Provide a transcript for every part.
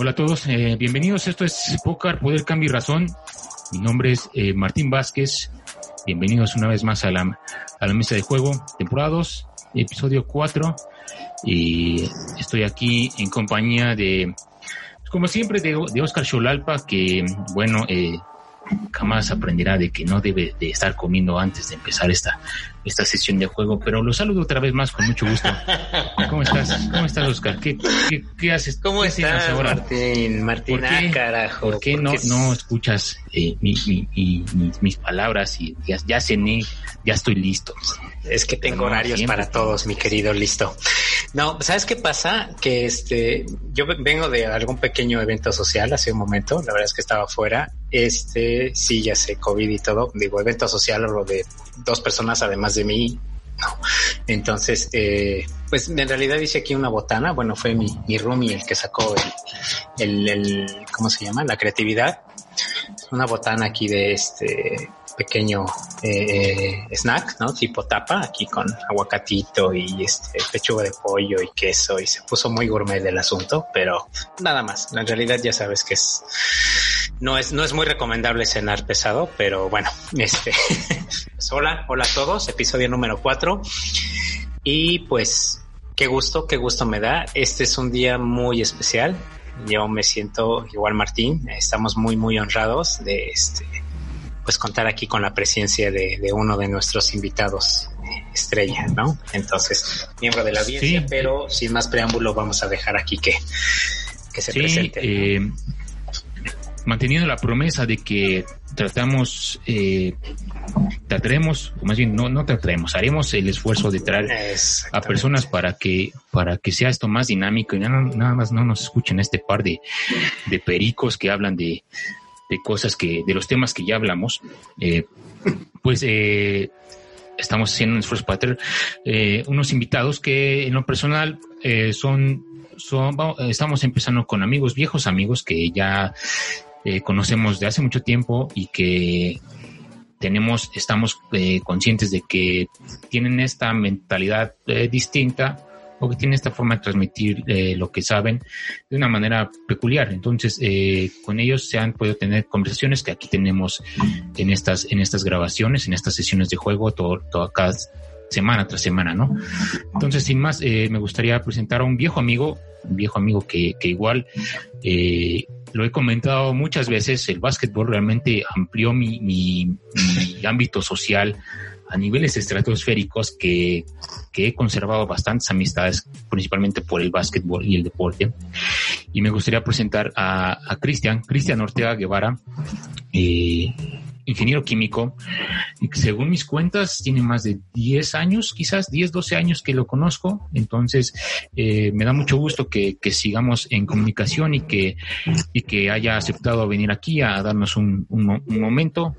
Hola a todos, eh, bienvenidos. Esto es Poker, Poder, Cambio y Razón. Mi nombre es eh, Martín Vázquez. Bienvenidos una vez más a la, mesa de juego, temporada 2, episodio 4. Y estoy aquí en compañía de, como siempre, de, de Oscar Cholalpa, que, bueno, eh, jamás aprenderá de que no debe de estar comiendo antes de empezar esta, esta sesión de juego, pero lo saludo otra vez más con mucho gusto. ¿Cómo estás? ¿Cómo estás, Oscar? ¿Qué, qué, qué haces? ¿Cómo ¿Qué estás ahora? Martín? Martín, ¿Por qué? ah, carajo. ¿Por qué no, no escuchas eh, mi, mi- mi- mi- mis palabras y ya, ya cené, ya estoy listo? Es que tengo No, horarios siempre. para todos, mi querido, listo. No, ¿sabes qué pasa? Que este, yo ve- vengo de algún pequeño evento social hace un momento, la verdad es que estaba fuera. Este, sí, ya sé, COVID y todo. Digo, evento social, lo de dos personas además de mí. No. Entonces, eh, pues en realidad hice aquí una botana. Bueno, fue mi, mi roomie el que sacó el, el, el- ¿cómo se llama? La creatividad. Una botana aquí de este pequeño eh, snack, ¿no? Tipo tapa, aquí con aguacatito y este pechuga de pollo y queso y se puso muy gourmet el asunto, pero nada más. En realidad ya sabes que es no es no es muy recomendable cenar pesado, pero bueno, este pues hola, hola a todos, episodio número 4 y pues qué gusto, qué gusto me da. Este es un día muy especial. Yo me siento igual Martín, estamos muy muy honrados de este pues contar aquí con la presencia de, de uno de nuestros invitados eh, estrella, ¿no? Entonces, miembro de la audiencia, Sí. pero sin más preámbulo vamos a dejar aquí que, que se Sí, presente. ¿no? eh, manteniendo la promesa de que tratamos, eh, trataremos, o más bien no, no trataremos, haremos el esfuerzo de traer a personas para que para que sea esto más dinámico y nada, nada más no nos escuchen este par de, de pericos que hablan de, de cosas que de los temas que ya hablamos Eh, pues eh, estamos haciendo un esfuerzo para tener eh, unos invitados que en lo personal eh, son son estamos empezando con amigos viejos amigos que ya conocemos de hace mucho tiempo y que tenemos estamos conscientes de que tienen esta mentalidad distinta o que tienen esta forma de transmitir eh, lo que saben de una manera peculiar. Entonces, eh, con ellos se han podido tener conversaciones que aquí tenemos en estas, en estas grabaciones, en estas sesiones de juego, todo, todo cada semana tras semana, ¿no? Entonces, sin más, eh, me gustaría presentar a un viejo amigo, un viejo amigo que, que igual lo he comentado muchas veces, el básquetbol realmente amplió mi, mi ámbito social a niveles estratosféricos que, que he conservado bastantes amistades, principalmente por el básquetbol y el deporte. Y me gustaría presentar a, a Cristian, Cristian Ortega Guevara, eh, ingeniero químico, y según mis cuentas tiene más de 10 años, quizás 10, 12 años que lo conozco. Entonces, eh, me da mucho gusto que, que sigamos en comunicación y que, y que haya aceptado venir aquí a darnos un, un un momento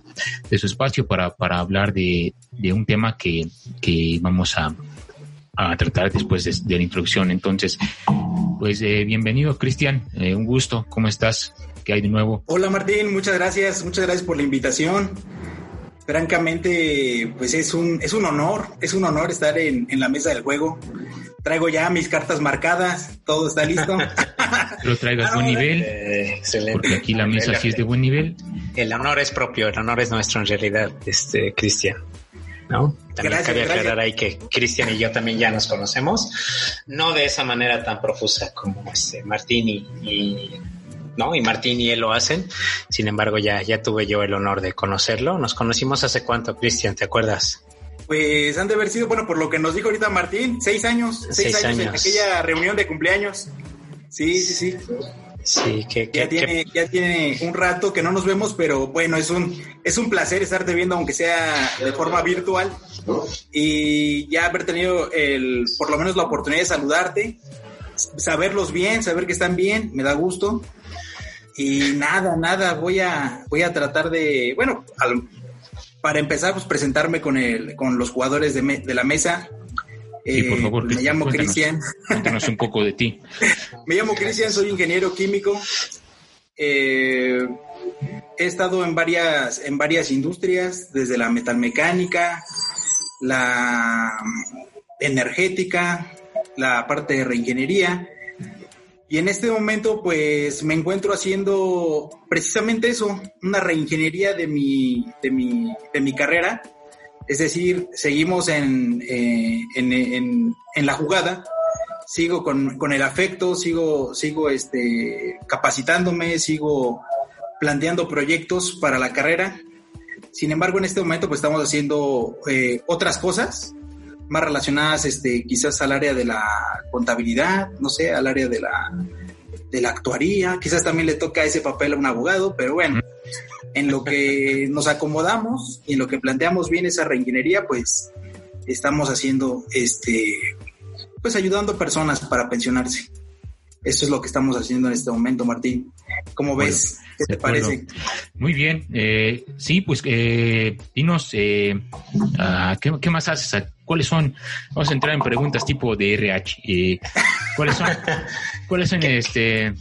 de su espacio para, para hablar de, de un tema que, que vamos a, a tratar después de, de la introducción. Entonces, pues eh, bienvenido, Cristian. Eh, un gusto. ¿Cómo estás? ¿Qué hay de nuevo? Hola Martín, muchas gracias, muchas gracias por la invitación. Francamente, pues es un, es un honor, es un honor estar en, en la mesa del juego. Traigo ya mis cartas marcadas, todo está listo. Pero traigas Ah, buen no, nivel, Eh, excelente. porque aquí la mesa sí es de buen nivel. El honor es propio, el honor es nuestro en realidad, este Cristian. ¿No? También Gracias, cabe gracias. aclarar ahí que Cristian y yo también ya nos conocemos, no de esa manera tan profusa como este Martín y, y- no, y Martín y él lo hacen. Sin embargo, ya, ya tuve yo el honor de conocerlo. Nos conocimos hace cuánto, Cristian, ¿te acuerdas? Pues han de haber sido, bueno, por lo que nos dijo ahorita Martín, seis años, seis, Seis años, en aquella reunión de cumpleaños. Sí, sí, sí. Sí, que, Ya que- tiene, ya tiene un rato que no nos vemos, pero bueno, es un, es un placer estarte viendo, aunque sea de forma virtual. Y ya haber tenido el, por lo menos la oportunidad de saludarte, saberlos bien, saber que están bien, me da gusto. Y nada, nada, voy a, voy a tratar de, bueno, al- para empezar, pues presentarme con el, con los jugadores de, me- de la mesa. Sí, por Eh, favor, me llamo. Cristian. Cuéntanos un poco de ti. Me llamo Cristian, soy ingeniero químico. Eh, he estado en varias, en varias industrias, desde la metalmecánica, la energética, la parte de reingeniería. Y en este momento, pues me encuentro haciendo precisamente eso, una reingeniería de mi, de mi, de mi carrera. Es decir, seguimos en, eh, en, en, en, la jugada, sigo con, con, el afecto, sigo, sigo este, capacitándome, sigo planteando proyectos para la carrera. Sin embargo, en este momento, pues estamos haciendo eh, otras cosas más relacionadas, este, quizás al área de la contabilidad, no sé, al área de la, de la actuaría, quizás también le toca ese papel a un abogado, pero bueno, en lo que nos acomodamos y en lo que planteamos bien esa reingeniería, pues estamos haciendo, este, pues ayudando a personas para pensionarse. Eso es lo que estamos haciendo en este momento, Martín. ¿Cómo ves? ¿Qué te parece? Muy bien. Eh, sí, pues eh, dinos, eh, ah, ¿qué, ¿qué, más haces? ¿Cuáles son? Vamos a entrar en preguntas tipo de RH. Eh, ¿Cuáles son? ¿Cuáles son este?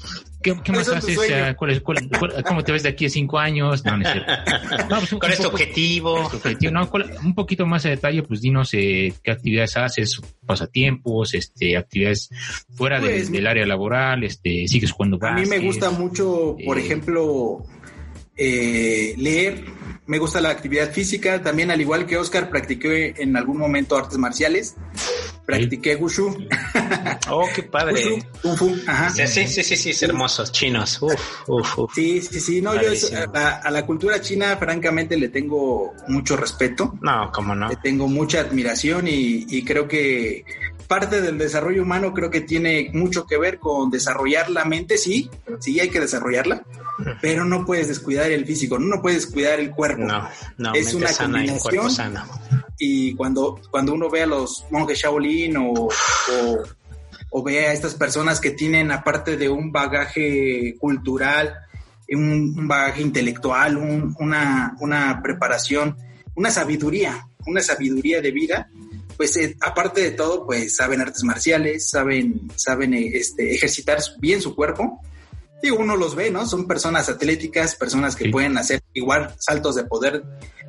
¿Qué, qué más haces? ¿Cuál es, cuál, cuál, ¿Cómo te ves de aquí a cinco años? No, no es no, pues un, ¿Cuál es tu objetivo? objetivo? No, un poquito más de detalle, pues dinos eh, qué actividades haces, pasatiempos, este, actividades fuera pues, de, del área laboral, este, sigues jugando A mí me gusta mucho, por eh, ejemplo, eh, leer, me gusta la actividad física, también al igual que Oscar, practiqué en algún momento artes marciales, practiqué Wushu. Oh, qué padre. Wushu, Kung Fu, ajá. Sí, sí, sí, sí, es hermosos, chinos. Uf, uf, uf. Sí, sí, sí, no, yo a, a, la cultura china, francamente, le tengo mucho respeto. No, cómo no. Le tengo mucha admiración y, y creo que parte del desarrollo humano creo que tiene mucho que ver con desarrollar la mente, sí, sí hay que desarrollarla, pero no puedes descuidar el físico, no, puedes descuidar el cuerpo. No, no, es una sana combinación. Y, y cuando, cuando uno ve a los monjes Shaolin o, o, o ve a estas personas que tienen, aparte de un bagaje cultural, un, un bagaje intelectual, un, una, una preparación, una sabiduría, una sabiduría de vida, pues eh, aparte de todo, pues saben artes marciales, saben, saben eh, este, ejercitar bien su cuerpo. Y uno los ve, ¿no? Son personas atléticas, personas que sí. pueden hacer igual saltos de poder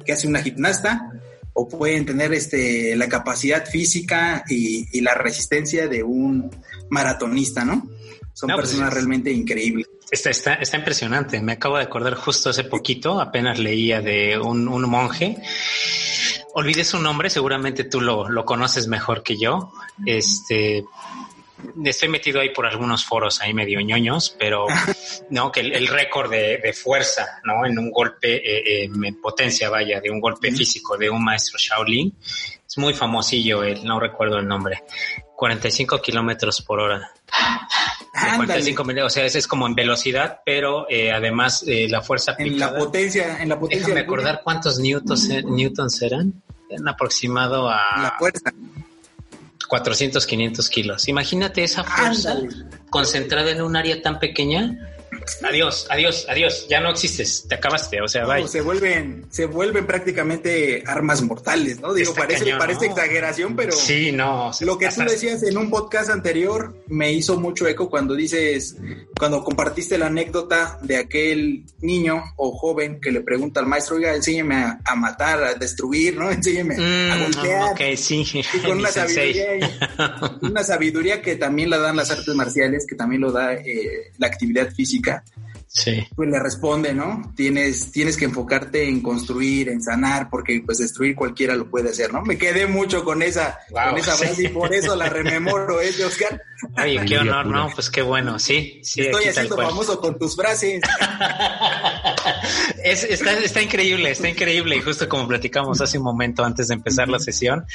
que hace una gimnasta, o pueden tener este, la capacidad física y, y la resistencia de un maratonista, ¿no? Son no, personas pues, realmente increíbles. Está, está, está, impresionante. Me acabo de acordar justo hace poquito, apenas leía de un, un monje olvidé su nombre, seguramente tú lo, lo, conoces mejor que yo. Este, estoy metido ahí por algunos foros ahí medio ñoños, pero no, que el, el récord de, de, fuerza, ¿no? En un golpe, eh, eh, en potencia, vaya, de un golpe físico de un maestro Shaolin. Es muy famosillo él, no recuerdo el nombre. 45 kilómetros por hora. 45 mil, o sea, ese es como en velocidad, pero eh, además eh, la fuerza. En la potencia, en la potencia. Déjame acordar cuántos newtons, eh, newtons eran. Eran aproximado a. La fuerza. 400, 500 kilos. Imagínate esa fuerza Ándale. concentrada en un área tan pequeña adiós, adiós, adiós, ya no existes, te acabaste, o sea, no, se vuelven, se vuelven prácticamente armas mortales, ¿no? Digo, Está parece, cañón, parece ¿no? exageración, pero sí, no. Lo que tú decías en un podcast anterior me hizo mucho eco cuando dices, cuando compartiste la anécdota de aquel niño o joven que le pregunta al maestro, oiga, enséñeme a, a matar, a destruir, ¿no? Enséñeme mm, a golpear. Ok, sí. Y con una sabiduría, una sabiduría que también la dan las artes marciales, que también lo da eh, la actividad física Sí. Pues le responde, ¿no? Tienes, tienes que enfocarte en construir, en sanar, porque pues destruir cualquiera lo puede hacer, ¿no? Me quedé mucho con esa, wow, con esa frase sí. y por eso la rememoro, ¿eh, Oscar? Oye, qué honor, ¿no? Pues qué bueno, sí, sí. Estoy haciendo famoso con tus frases. es, está, está, increíble, está increíble. Y justo como platicamos hace un momento antes de empezar uh -huh. la sesión,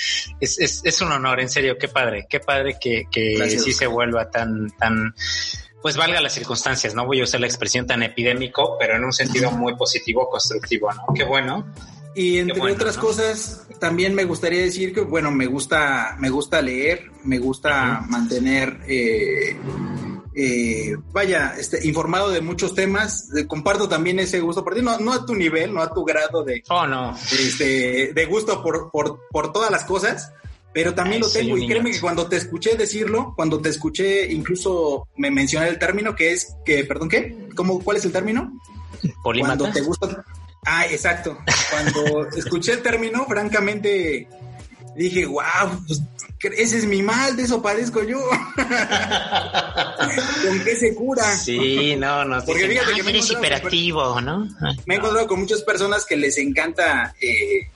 es, es, es, un honor, en serio, qué padre, qué padre que, que sí se vuelva tan, tan pues valga las circunstancias, no voy a usar la expresión tan epidémico, pero en un sentido muy positivo, constructivo, ¿no? Qué bueno. Y entre bueno, otras ¿no? cosas, también me gustaría decir que, bueno, me gusta, me gusta leer, me gusta uh -huh. mantener, eh, eh, vaya, este, informado de muchos temas. Comparto también ese gusto por ti, no, no, a tu nivel, no a tu grado de, oh, no. este, de gusto por, por, por todas las cosas, pero también Ay, lo tengo y créeme que cuando te escuché decirlo, cuando te escuché incluso me mencioné el término que es que, perdón, ¿qué? ¿Cómo, ¿Cuál es el término? Polímata. Cuando te gusta... Ah, exacto. Cuando escuché el término, francamente, dije, wow, pues, ese es mi mal, de eso padezco yo. ¿Con qué se cura? Sí, no, no. Porque fíjate que me eres hiperactivo, ¿no? Me he encontrado con muchas personas que les encanta eh,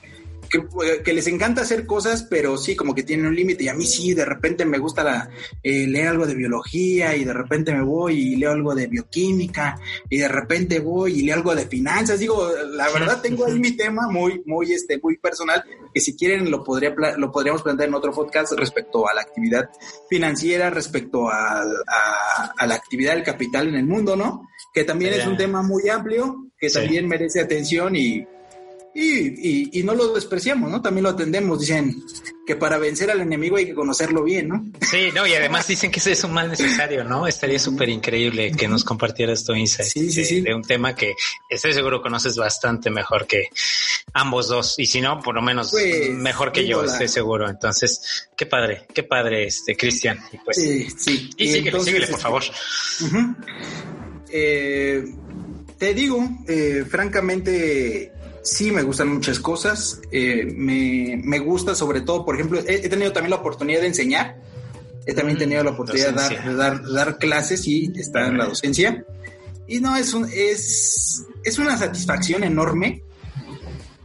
que, les encanta hacer cosas, pero sí, como que tienen un límite. Y a mí sí, de repente me gusta la, eh, leer algo de biología y de repente me voy y leo algo de bioquímica y de repente voy y leo algo de finanzas. Digo, la verdad tengo ahí mi tema muy, muy, este, muy personal, que si quieren lo, podría, lo podríamos plantear en otro podcast respecto a la actividad financiera, respecto a, a, la actividad del capital en el mundo, ¿no? Que también es un tema muy amplio, que también merece atención y y, y, no lo despreciamos, ¿no? También lo atendemos. Dicen que para vencer al enemigo hay que conocerlo bien, ¿no? Sí, no, y además dicen que ese es un mal necesario, ¿no? Estaría súper increíble que nos compartieras tu insight sí, sí, sí. de un tema que estoy seguro conoces bastante mejor que ambos dos. Y si no, por lo menos pues, mejor que yo, estoy seguro. Entonces, qué padre, qué padre, este, Cristian. Y pues, sí, sí. Y, síguele, síguele, por favor. eh, te digo, eh, francamente, sí me gustan muchas cosas. Eh, me, me, gusta sobre todo, por ejemplo, he, tenido también la oportunidad de enseñar. He también mm, tenido la oportunidad de dar, dar, clases y estar en la docencia. Y no, es, un, es, es una satisfacción enorme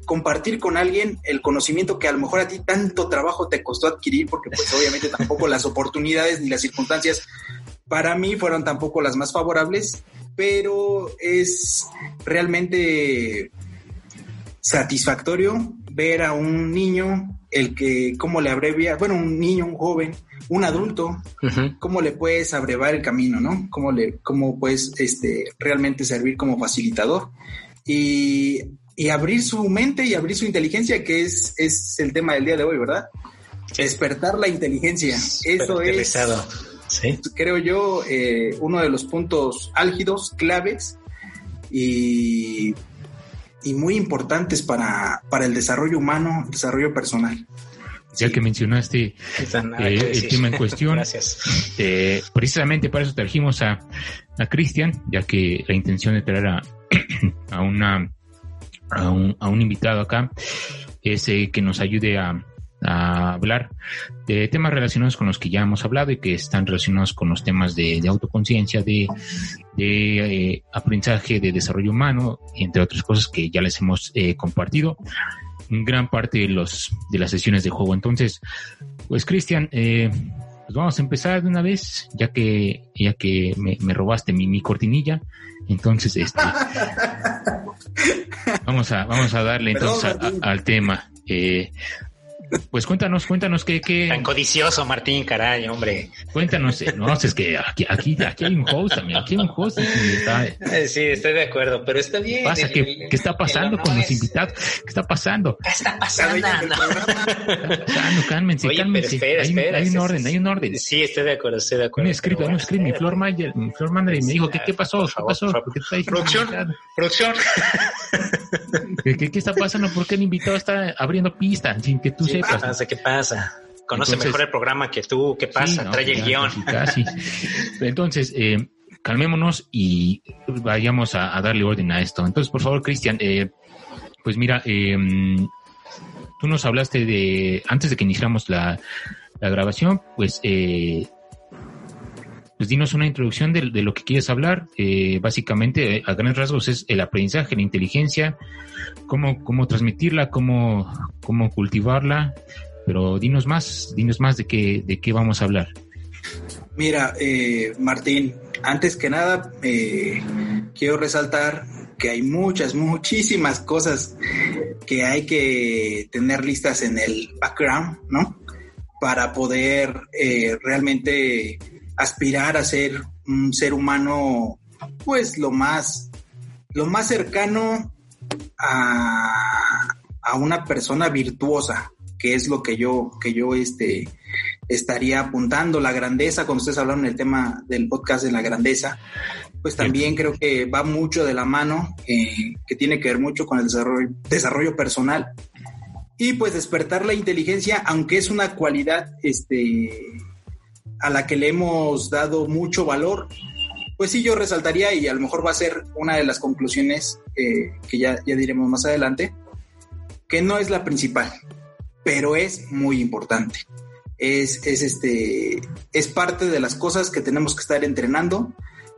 compartir con alguien el conocimiento que a lo mejor a ti tanto trabajo te costó adquirir, porque pues obviamente tampoco las oportunidades ni las circunstancias para mí fueron tampoco las más favorables, pero es realmente satisfactorio ver a un niño, el que, cómo le abrevia, bueno, un niño, un joven, un adulto, cómo le puedes abrevar el camino, ¿no? Cómo le, cómo puedes, este, realmente servir como facilitador. Y, y abrir su mente y abrir su inteligencia, que es, es el tema del día de hoy, ¿verdad? Despertar la inteligencia. Eso es, ¿Sí? creo yo, eh, uno de los puntos álgidos, claves. Y y muy importantes para, para el desarrollo humano, desarrollo personal. Ya que mencionaste eh, el tema en cuestión, eh, precisamente para eso trajimos a, a Cristian, ya que la intención de traer a, a, una, a, un, a un invitado acá es eh, que nos ayude a, a hablar de temas relacionados con los que ya hemos hablado y que están relacionados con los temas de, autoconciencia, de, de eh, aprendizaje, de desarrollo humano, entre otras cosas que ya les hemos eh, compartido en gran parte de, los, de las sesiones de juego. Entonces, pues Cristian, eh, pues vamos a empezar de una vez, ya que, ya que me, robaste mi, mi cortinilla. Entonces, este, vamos a, vamos a darle entonces al tema. Eh, pues cuéntanos, cuéntanos qué, qué. Tan codicioso, Martín, caray, hombre. Cuéntanos, eh, no, es que aquí, aquí, aquí hay un host también, aquí hay un host. Eh, sí, estoy de acuerdo, pero está bien. Pasa, ¿qué, ¿qué, está pasando con los invitados? ¿Qué está pasando? ¿Qué está pasando? cálmense, Oye, cálmense. Espera, hay, espera, hay un orden, hay un orden. Sí, estoy de acuerdo, estoy de acuerdo. Me escribe, me escribe, mi Flor Mayer, mi Flor me dijo, ¿qué, qué pasó? ¿Qué pasó? ¿Por qué está producción, producción. ¿Qué, ¿Qué, está pasando? ¿Por qué el invitado está abriendo pista sin que tú sepas? ¿Qué pasa? pasa? Conoce mejor el programa que tú, ¿qué pasa? Trae el guion. Entonces, eh, calmémonos y vayamos a, darle orden a esto. Entonces, por favor, Cristian, eh, pues mira, eh, tú nos hablaste de, antes de que iniciáramos la, grabación, pues, pues dinos una introducción de, lo que quieres hablar. básicamente, a grandes rasgos, es el aprendizaje, la inteligencia, cómo, cómo transmitirla, cómo, cómo cultivarla pero dinos más, dinos más de qué, de qué vamos a hablar. Mira, eh, Martín, antes que nada, eh, quiero resaltar que hay muchas, muchísimas cosas que hay que tener listas en el background, ¿no? Para poder eh, realmente aspirar a ser un ser humano, pues lo más, lo más cercano a, a una persona virtuosa, que es lo que yo, que yo este, estaría apuntando, la grandeza, cuando ustedes hablaron del tema del podcast de la grandeza, pues también creo que va mucho de la mano, eh, que tiene que ver mucho con el desarrollo, desarrollo personal. Y pues despertar la inteligencia, aunque es una cualidad este, a la que le hemos dado mucho valor, pues sí yo resaltaría y a lo mejor va a ser una de las conclusiones eh, que ya, ya diremos más adelante, que no es la principal pero es muy importante. Es, es, este, es parte de las cosas que tenemos que estar entrenando,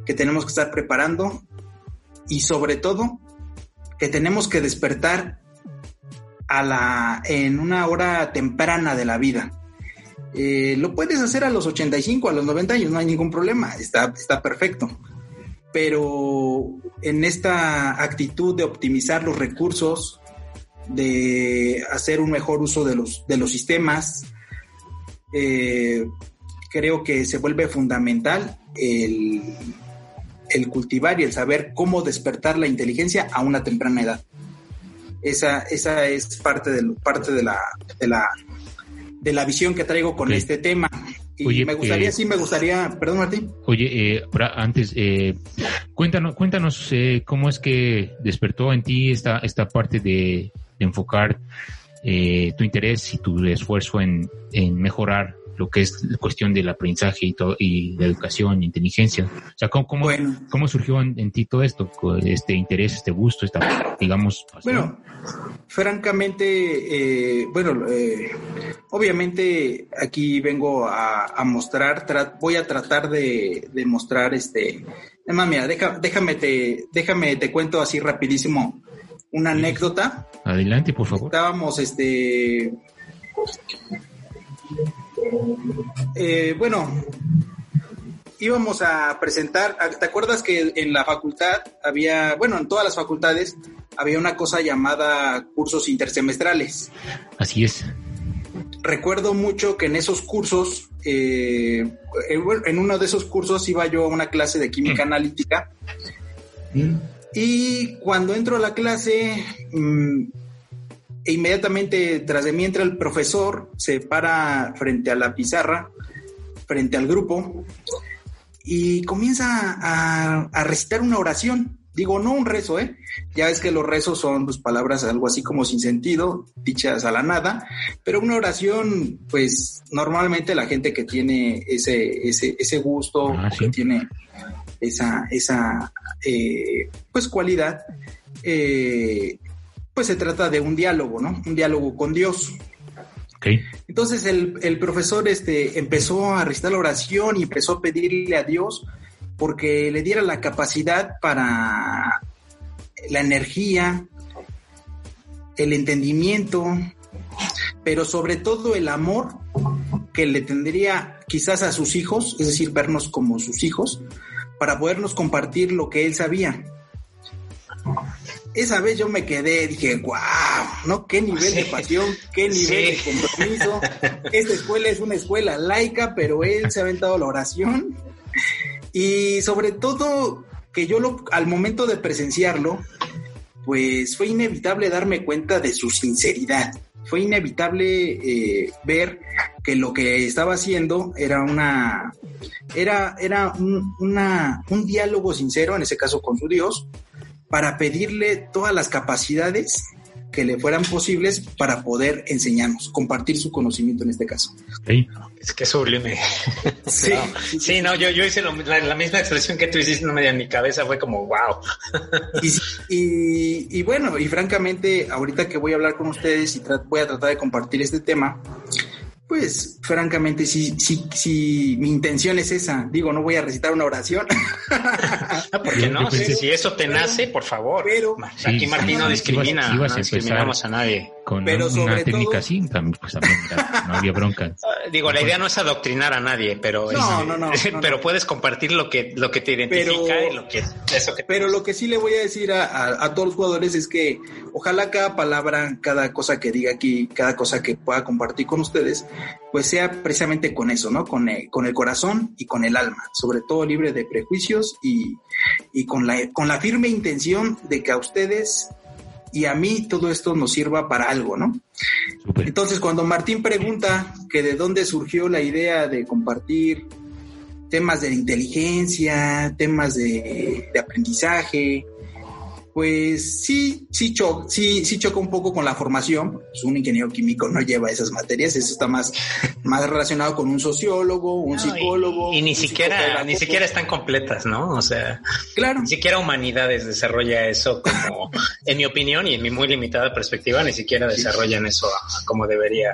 que tenemos que estar preparando y sobre todo que tenemos que despertar a la, en una hora temprana de la vida. Eh, lo puedes hacer a los 85, a los 90 años, no hay ningún problema, está, está perfecto. Pero en esta actitud de optimizar los recursos, de hacer un mejor uso de los, de los sistemas, eh, creo que se vuelve fundamental el, el cultivar y el saber cómo despertar la inteligencia a una temprana edad. Esa, esa es parte, de, parte de, la, de, la, de la visión que traigo con este tema. Y me gustaría, eh, sí, me gustaría, perdón Martín. Oye, eh, antes, eh, cuéntanos, cuéntanos eh, cómo es que despertó en ti esta, esta parte de, enfocar tu interés y tu esfuerzo en, en mejorar lo que es la cuestión del aprendizaje y, todo, y la educación, inteligencia. O sea, ¿cómo, cómo, surgió en, ti todo esto? Este interés, este gusto, esta, digamos, Bueno, francamente, eh, bueno, eh, obviamente aquí vengo a, mostrar, voy a tratar de, de mostrar este... Además, mira, déjame, te, déjame te cuento así rapidísimo una anécdota. Adelante, por favor. Estábamos, este, eh, bueno, íbamos a presentar, ¿te acuerdas que en la facultad había, bueno, en todas las facultades había una cosa llamada cursos intersemestrales? Así es. Recuerdo mucho que en esos cursos, eh, en uno de esos cursos iba yo a una clase de química mm. analítica mm. y cuando entro a la clase... Mm, e inmediatamente tras de mí entra el profesor, se para frente a la pizarra, frente al grupo, y comienza a, recitar una oración. Digo, no un rezo, ¿eh? Ya es que los rezos son pues, palabras algo así como sin sentido, dichas a la nada, pero una oración, pues normalmente la gente que tiene ese, ese, ese gusto, ah, que tiene esa, esa eh, pues cualidad, eh, pues se trata de un diálogo, ¿no? Un diálogo con Dios. Entonces el, profesor este, empezó a recitar la oración y empezó a pedirle a Dios porque le diera la capacidad para la energía, el entendimiento, pero sobre todo el amor que le tendría quizás a sus hijos, es decir, vernos como sus hijos, para podernos compartir lo que él sabía esa vez yo me quedé, dije, wow, ¿no? Qué nivel de pasión, qué nivel de compromiso. Esta escuela es una escuela laica, pero él se ha aventado la oración. Y sobre todo que yo lo, al momento de presenciarlo, pues fue inevitable darme cuenta de su sinceridad. Fue inevitable eh, ver que lo que estaba haciendo era una era, era un, una, un diálogo sincero, en ese caso con su Dios, para pedirle todas las capacidades que le fueran posibles para poder enseñarnos, compartir su conocimiento en este caso. Es que sublime. Sí, sí, no, yo, yo hice la, misma expresión que tú hiciste no me en mi cabeza, fue como wow. y, y, bueno, y francamente, ahorita que voy a hablar con ustedes y voy a tratar de compartir este tema, pues, francamente, sí, sí, sí, mi intención es esa. Digo, no voy a recitar una oración. no, porque no, si, eso te nace, por favor. Pero, aquí Martín no discrimina, no discriminamos a nadie. Con pero una técnica así, también, pues también no había bronca. Digo, la idea no es adoctrinar a nadie, pero no, no, no, pero puedes compartir lo que lo que te identifica y lo que eso que Pero lo que sí le voy a decir a, a, todos los jugadores es que ojalá cada palabra, cada cosa que diga aquí, cada cosa que pueda compartir con ustedes, pues sea precisamente con eso, ¿no? Con el, con el corazón y con el alma, sobre todo libre de prejuicios y, y con la con la firme intención de que a ustedes y a mí todo esto nos sirva para algo, ¿no? Entonces, cuando Martín pregunta que de dónde surgió la idea de compartir temas de inteligencia, temas de, aprendizaje, pues sí, sí, cho sí, sí choca un poco con la formación. Pues un ingeniero químico no lleva esas materias, eso está más, más relacionado con un sociólogo, un psicólogo. Y, ni siquiera, ni siquiera están completas, ¿no? O sea, claro. Ni siquiera humanidades desarrolla eso como, en mi opinión y en mi muy limitada perspectiva, ni siquiera desarrollan eso como debería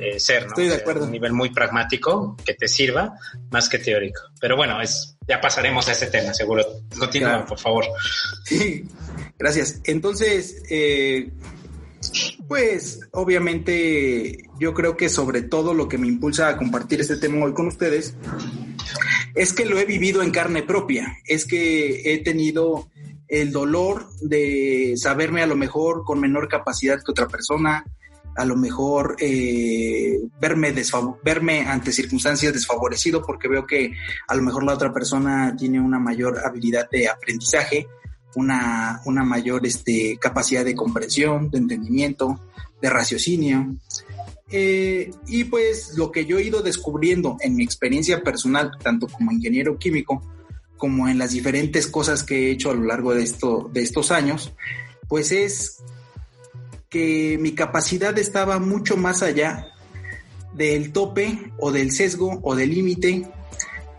eh, ser, ¿no? Estoy de acuerdo. un nivel muy pragmático que te sirva más que teórico. Pero bueno, es, ya pasaremos a ese tema, seguro. Continúa, por favor. Sí, gracias. Entonces, eh, pues obviamente yo creo que sobre todo lo que me impulsa a compartir este tema hoy con ustedes es que lo he vivido en carne propia, es que he tenido el dolor de saberme a lo mejor con menor capacidad que otra persona, a lo mejor eh, verme, verme ante circunstancias desfavorecido porque veo que a lo mejor la otra persona tiene una mayor habilidad de aprendizaje, una, una mayor este, capacidad de comprensión, de entendimiento, de raciocinio. Eh, y pues lo que yo he ido descubriendo en mi experiencia personal, tanto como ingeniero químico, como en las diferentes cosas que he hecho a lo largo de, esto, de estos años, pues es que mi capacidad estaba mucho más allá del tope o del sesgo o del límite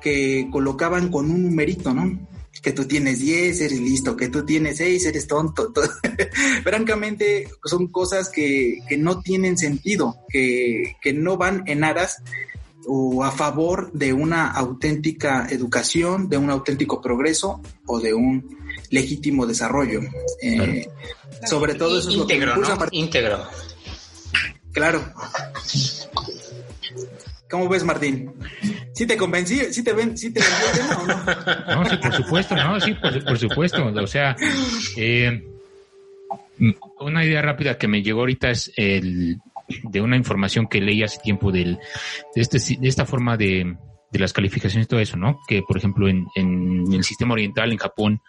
que colocaban con un numerito, ¿no? Que tú tienes 10, eres listo, que tú tienes 6, eres tonto. Francamente, son cosas que, que no tienen sentido, que, que no van en aras o a favor de una auténtica educación, de un auténtico progreso o de un legítimo desarrollo. Eh, sobre todo eso es lo que Íntegro. Claro. ¿Cómo ves, Martín? ¿Sí te convencí? ¿Sí te, ven, sí te vendió el tema o no? No, sí, por supuesto, no, sí, por, supuesto. O sea, eh, una idea rápida que me llegó ahorita es el de una información que leí hace tiempo del, de, este, de esta forma de, de las calificaciones y todo eso, ¿no? Que, por ejemplo, en, en el sistema oriental, en Japón,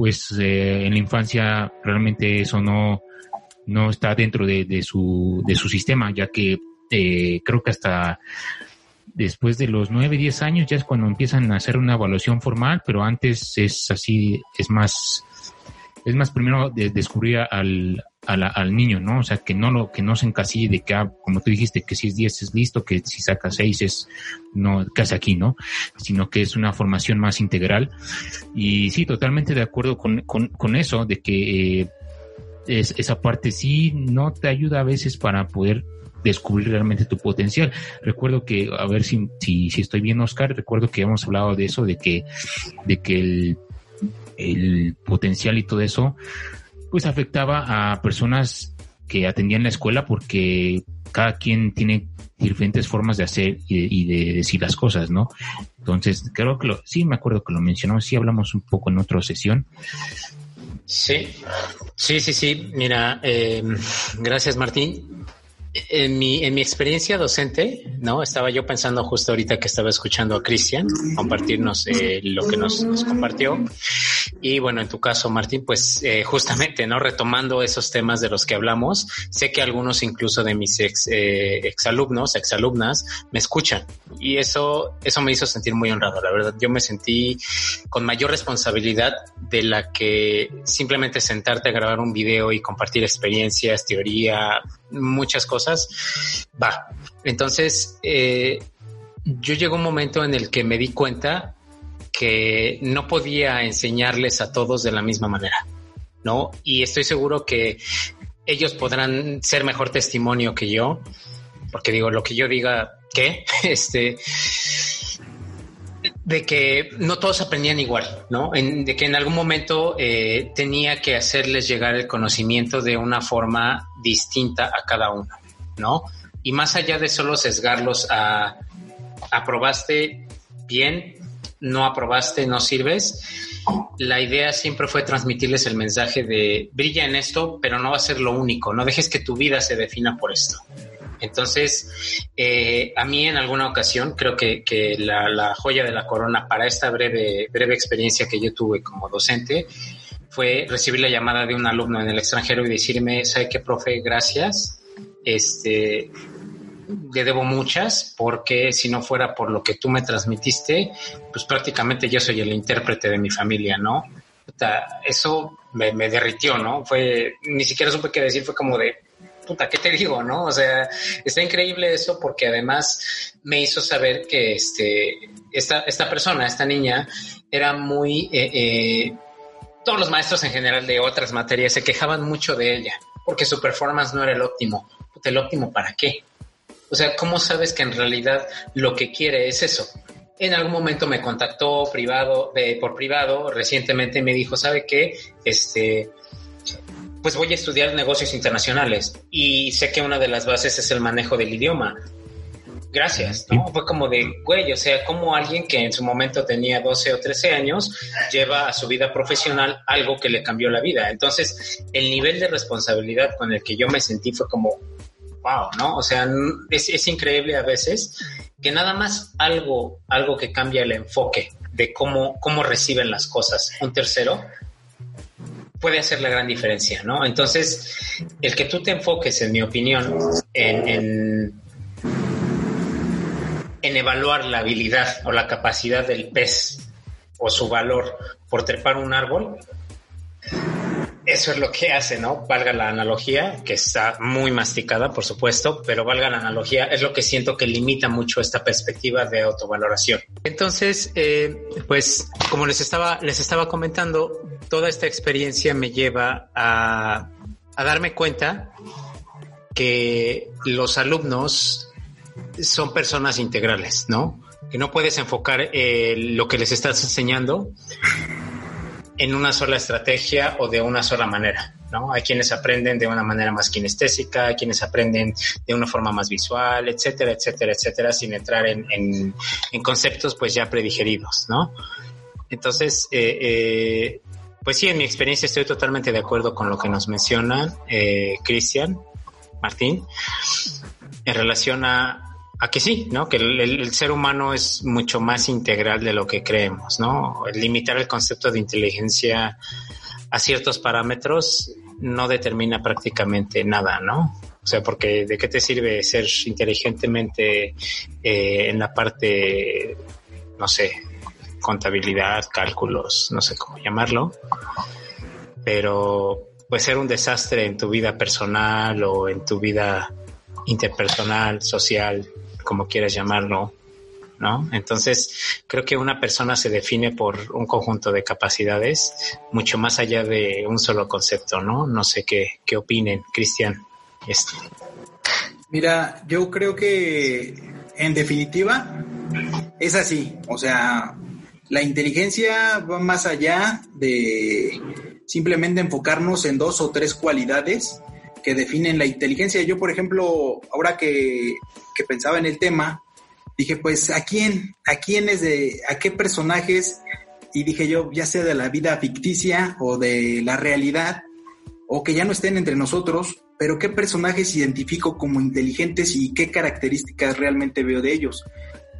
pues eh, en la infancia realmente eso no, no está dentro de, su, de su sistema, ya que eh, creo que hasta después de los 9, 10 años ya es cuando empiezan a hacer una evaluación formal, pero antes es así, es más, es más primero de descubrir al, al, niño, ¿no? O sea, que no lo, que no se encasille de que, ah, como tú dijiste, que si es 10 es listo, que si saca 6 es, no, casi aquí, ¿no? Sino que es una formación más integral. Y sí, totalmente de acuerdo con, con, con eso, de que eh, es, esa parte sí no te ayuda a veces para poder descubrir realmente tu potencial. Recuerdo que, a ver si, si, si estoy bien, Oscar, recuerdo que hemos hablado de eso, de que, de que el, el potencial y todo eso, pues afectaba a personas que atendían la escuela porque cada quien tiene diferentes formas de hacer y de, decir las cosas, ¿no? Entonces, creo que lo, sí me acuerdo que lo mencionamos, sí hablamos un poco en otra sesión. Sí, sí, sí, sí. Mira, eh, gracias Martín. En mi, en mi experiencia docente, ¿no? Estaba yo pensando justo ahorita que estaba escuchando a Cristian compartirnos eh, lo que nos, compartió. Y bueno, en tu caso, Martín, pues eh, justamente, ¿no? Retomando esos temas de los que hablamos, sé que algunos incluso de mis ex, eh, exalumnos, exalumnas, me escuchan. Y eso, eso me hizo sentir muy honrado, la verdad. Yo me sentí con mayor responsabilidad de la que simplemente sentarte a grabar un video y compartir experiencias, teoría, muchas cosas. Va. Entonces, eh, yo llegó un momento en el que me di cuenta que no podía enseñarles a todos de la misma manera, ¿no? Y estoy seguro que ellos podrán ser mejor testimonio que yo, porque digo, lo que yo diga, ¿qué? Este, de que no todos aprendían igual, ¿no? de que en algún momento eh, tenía que hacerles llegar el conocimiento de una forma distinta a cada uno, ¿no? Y más allá de solo sesgarlos a aprobaste bien, no aprobaste, no sirves. La idea siempre fue transmitirles el mensaje de brilla en esto, pero no va a ser lo único. No dejes que tu vida se defina por esto. Entonces, eh, a mí en alguna ocasión, creo que, la, joya de la corona para esta breve, breve experiencia que yo tuve como docente fue recibir la llamada de un alumno en el extranjero y decirme, ¿sabe qué, profe? Gracias. Este, le debo muchas porque si no fuera por lo que tú me transmitiste, pues prácticamente yo soy el intérprete de mi familia, ¿no? eso me, me derritió, ¿no? Fue, ni siquiera supe qué decir, fue como de, puta, ¿qué te digo, no? O sea, está increíble eso porque además me hizo saber que este, esta, esta persona, esta niña, era muy... Eh, eh, todos los maestros en general de otras materias se quejaban mucho de ella porque su performance no era el óptimo. ¿El óptimo para qué? O sea, ¿cómo sabes que en realidad lo que quiere es eso? En algún momento me contactó privado, por privado, recientemente me dijo, ¿sabe qué? Este, pues voy a estudiar negocios internacionales y sé que una de las bases es el manejo del idioma. Gracias, ¿no? Fue como de, güey, o sea, como alguien que en su momento tenía 12 o 13 años lleva a su vida profesional algo que le cambió la vida. Entonces, el nivel de responsabilidad con el que yo me sentí fue como, wow, ¿no? O sea, es, es increíble a veces que nada más algo, algo que cambia el enfoque de cómo, cómo reciben las cosas un tercero puede hacer la gran diferencia, ¿no? Entonces, el que tú te enfoques, en mi opinión, en, en, evaluar la habilidad o la capacidad del pez o su valor por trepar un árbol, eso es lo que hace, ¿no? Valga la analogía, que está muy masticada, por supuesto, pero valga la analogía, es lo que siento que limita mucho esta perspectiva de autovaloración. Entonces, eh, pues, como les estaba, les estaba comentando, toda esta experiencia me lleva a, darme cuenta que los alumnos son personas integrales, ¿no? Que no puedes enfocar eh, lo que les estás enseñando en una sola estrategia o de una sola manera. ¿no? Hay quienes aprenden de una manera más kinestésica, hay quienes aprenden de una forma más visual, etcétera, etcétera, etcétera, sin entrar en, conceptos pues ya predigeridos, ¿no? Entonces, eh, eh, pues sí, en mi experiencia estoy totalmente de acuerdo con lo que nos menciona eh, Cristian Martín en relación a, a que sí, ¿no? Que el, ser humano es mucho más integral de lo que creemos, ¿no? limitar el concepto de inteligencia a ciertos parámetros no determina prácticamente nada, ¿no? O sea, porque ¿de qué te sirve ser inteligentemente eh, en la parte, no sé, contabilidad, cálculos, no sé cómo llamarlo, pero puede ser un desastre en tu vida personal o en tu vida interpersonal, social, como quieras llamarlo, ¿no? Entonces, creo que una persona se define por un conjunto de capacidades mucho más allá de un solo concepto, ¿no? No sé qué, qué opinen, Cristian. Mira, yo creo que en definitiva es así, o sea, la inteligencia va más allá de simplemente enfocarnos en dos o tres cualidades que definen la inteligencia. Yo, por ejemplo, ahora que, pensaba en el tema, dije, pues, ¿a quién? ¿A quiénes de, a qué personajes? Y dije yo, ya sea de la vida ficticia o de la realidad, o que ya no estén entre nosotros, pero qué personajes identifico como inteligentes y qué características realmente veo de ellos.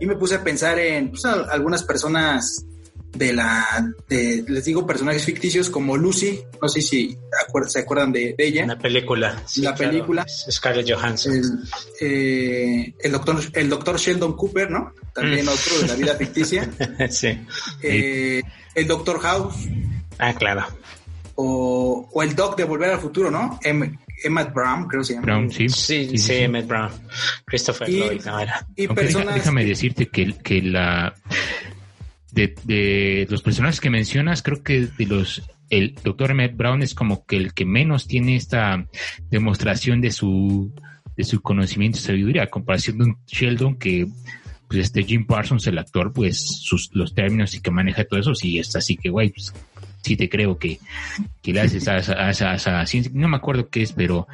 Y me puse a pensar en pues, algunas personas de la, de, les digo, personajes ficticios como Lucy, no sé si se acuerdan de, ella. La película. la película. Scarlett Johansson. El, eh, el, doctor, el doctor Sheldon Cooper, ¿no? También mm. otro de la vida ficticia. sí. Eh, el doctor House. Ah, claro. O, o, el Doc de Volver al Futuro, ¿no? Emmett Brown, creo que se llama. Brown, sí. Sí, sí, Emmett Brown. Christopher Lloyd, no era. Y personas... déjame decirte que, que la de, los personajes que mencionas, creo que de los el doctor Emmett Brown es como que el que menos tiene esta demostración de su de su conocimiento y sabiduría, a comparación de un Sheldon que pues este Jim Parsons, el actor, pues sus los términos y que maneja todo eso, sí es así que guay, pues sí te creo que, que le haces a esa, ciencia. No me acuerdo qué es, pero,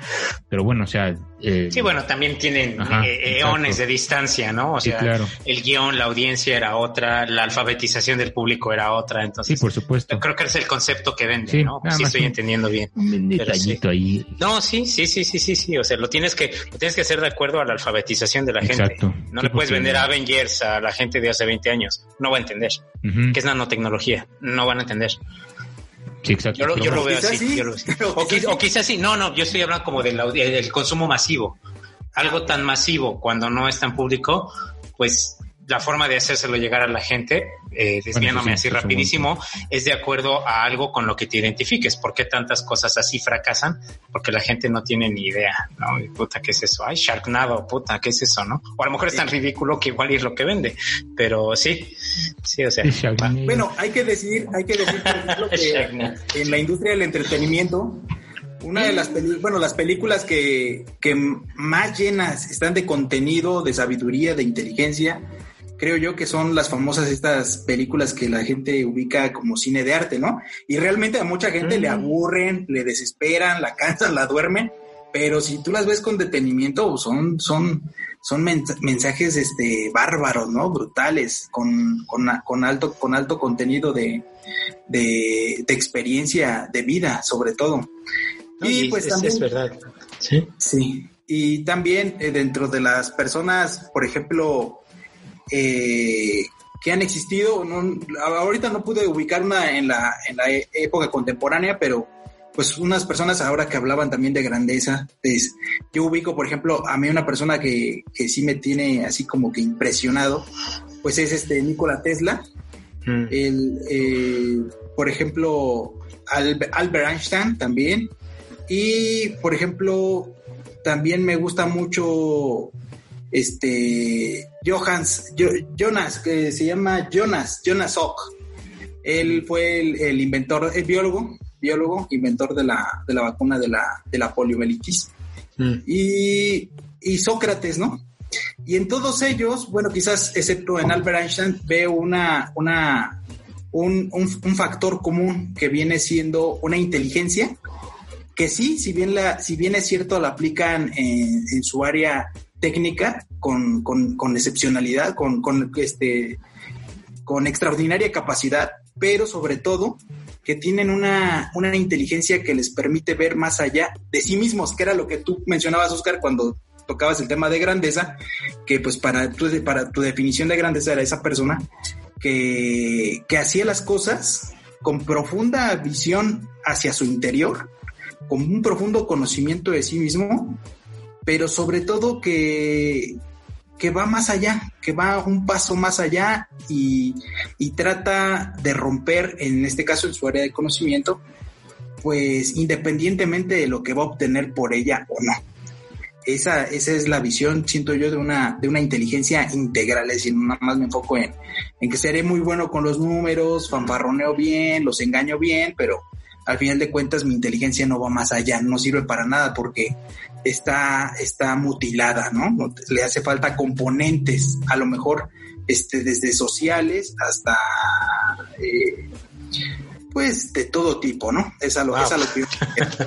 pero bueno, o sea. Eh, sí, bueno, también tienen eh, eones de distancia, ¿no? O sea, claro. el guion, la audiencia era otra, la alfabetización del público era otra. Entonces, sí, por supuesto. Creo que es el concepto que vende, ¿no? Sí estoy entendiendo bien. Un detallito ahí. No, sí, sí, sí, sí, sí, sí. O sea, lo tienes que, lo tienes que hacer de acuerdo a la alfabetización de la gente. No le puedes vender Avengers a la gente de hace 20 años. No va a entender. que es nanotecnología. No van a entender. Sí, exacto. Yo, lo, veo así. O, quizás sí. No, no, yo estoy hablando como del, del consumo masivo. Algo tan masivo cuando no es tan público, pues la forma de hacérselo llegar a la gente, eh, desviándome así rapidísimo, es de acuerdo a algo con lo que te identifiques. ¿Por qué tantas cosas así fracasan? Porque la gente no tiene ni idea, ¿no? Puta, ¿qué es eso? Ay, Sharknado, puta, ¿qué es eso, no? O a lo mejor es tan ridículo que igual es lo que vende, pero sí, sí, o sea. Bueno, hay que decir, hay que decir, que en la industria del entretenimiento, una de las películas, bueno, las películas que, que más llenas están de contenido, de sabiduría, de inteligencia, creo yo que son las famosas estas películas que la gente ubica como cine de arte, ¿no? Y realmente a mucha gente le aburren, le desesperan, la cansan, la duermen, pero si tú las ves con detenimiento, son, son, son mensajes este, bárbaros, ¿no? Brutales, con, con, alto, con alto contenido de, de, experiencia de vida, sobre todo. y, pues también... Es verdad. Sí. Sí. Y también eh, dentro de las personas, por ejemplo, eh, que han existido. ahorita no pude ubicar una en la, en la e, época contemporánea, pero pues unas personas ahora que hablaban también de grandeza, pues, yo ubico, por ejemplo, a mí una persona que, que sí me tiene así como que impresionado, pues es este Nikola Tesla. Mm. El, eh, por ejemplo, Albert Einstein también. Y, por ejemplo, también me gusta mucho este Johans, Jonas, que se llama Jonas, Jonas Ock. Él fue el, inventor, el biólogo, biólogo, inventor de la, de la vacuna de la, de la poliomielitis. Mm. Y, y Sócrates, ¿no? Y en todos ellos, bueno, quizás excepto en Albert Einstein, veo una, una, un, un, factor común que viene siendo una inteligencia que sí, si bien, la, si bien es cierto, la aplican en, en su área técnica con, con, excepcionalidad, con, con, este, con extraordinaria capacidad, pero sobre todo que tienen una, una inteligencia que les permite ver más allá de sí mismos, que era lo que tú mencionabas, Oscar, cuando tocabas el tema de grandeza, que pues para tu, para tu definición de grandeza era esa persona que, que hacía las cosas con profunda visión hacia su interior, con un profundo conocimiento de sí mismo pero sobre todo que, que va más allá, que va un paso más allá y, trata de romper, en este caso en su área de conocimiento, pues independientemente de lo que va a obtener por ella o no. Esa, esa es la visión, siento yo, de una, de una inteligencia integral, es decir, nada más me enfoco en, en que seré muy bueno con los números, fanfarroneo bien, los engaño bien, pero al final de cuentas mi inteligencia no va más allá, no sirve para nada porque está, está mutilada, ¿no? Le hace falta componentes, a lo mejor este, desde sociales hasta, eh, pues, de todo tipo, ¿no? Es a lo, es a lo que yo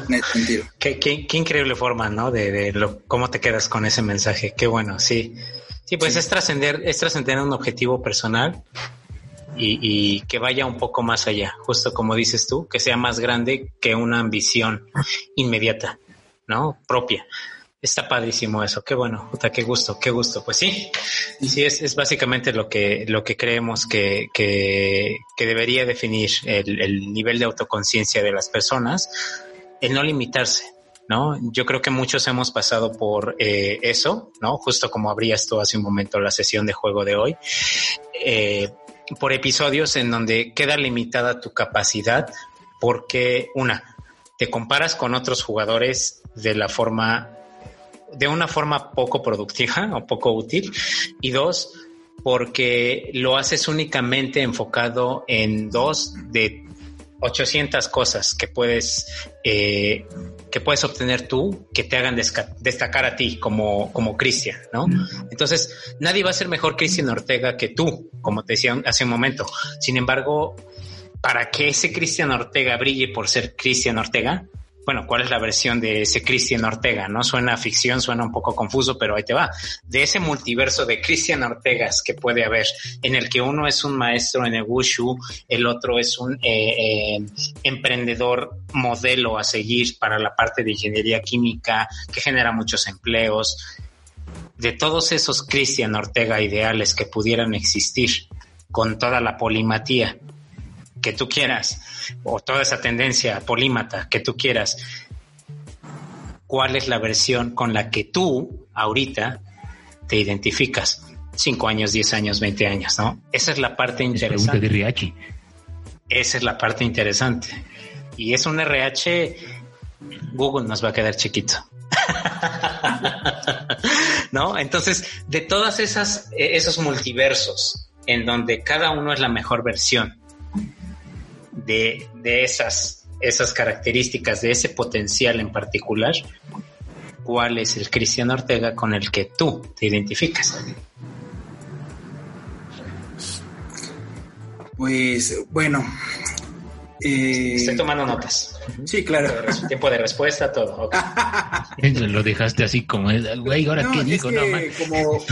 en ese sentido. Qué, qué, qué, increíble forma, ¿no? De, de lo, cómo te quedas con ese mensaje. Qué bueno, sí. Sí, pues es trascender, es trascender un objetivo personal y, y, que vaya un poco más allá, justo como dices tú, que sea más grande que una ambición inmediata. ¿no? Propia. Está padrísimo eso, qué bueno, puta, qué gusto, qué gusto. Pues sí, sí, es, es básicamente lo que, lo que creemos que, que, que debería definir el, el, nivel de autoconciencia de las personas, el no limitarse, ¿no? Yo creo que muchos hemos pasado por eh, eso, ¿no? Justo como abrías tú hace un momento la sesión de juego de hoy, eh, por episodios en donde queda limitada tu capacidad porque, una, te comparas con otros jugadores de la forma, de una forma poco productiva o poco útil. Y dos, porque lo haces únicamente enfocado en dos de 800 cosas que puedes, eh, que puedes obtener tú que te hagan destacar a ti como, como Cristian, ¿no? Entonces, nadie va a ser mejor Cristian Ortega que tú, como te decía hace un momento. Sin embargo, para que ese Cristian Ortega brille por ser Cristian Ortega, bueno, ¿cuál es la versión de ese Cristian Ortega? No suena ficción, suena un poco confuso, pero ahí te va. De ese multiverso de Cristian Ortegas que puede haber, en el que uno es un maestro en el wushu, el otro es un eh, eh, emprendedor modelo a seguir para la parte de ingeniería química, que genera muchos empleos. De todos esos Cristian Ortega ideales que pudieran existir con toda la polimatía que tú quieras, o toda esa tendencia polímata que tú quieras, ¿cuál es la versión con la que tú ahorita te identificas? 5 años, 10 años, 20 años, ¿no? Esa es la parte interesante. de RH. Esa es la parte interesante. Y es un RH, Google nos va a quedar chiquito. ¿No? Entonces, de todas esas, eh, esos multiversos en donde cada uno es la mejor versión de, de esas, esas características, de ese potencial en particular, ¿cuál es el Cristian Ortega con el que tú te identificas? Pues bueno. Eh, Estoy tomando notas. Sí, claro. Tiempo de respuesta, todo. Lo dejaste así como, güey, ahora qué digo, no, como,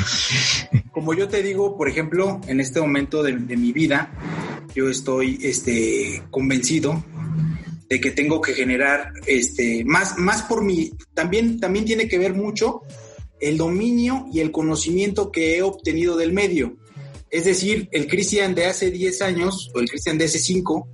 como yo te digo, por ejemplo, en este momento de, mi vida, yo estoy este, convencido de que tengo que generar este, más, más por mí. También, también tiene que ver mucho el dominio y el conocimiento que he obtenido del medio. Es decir, el Cristian de hace 10 años o el Cristian de hace 5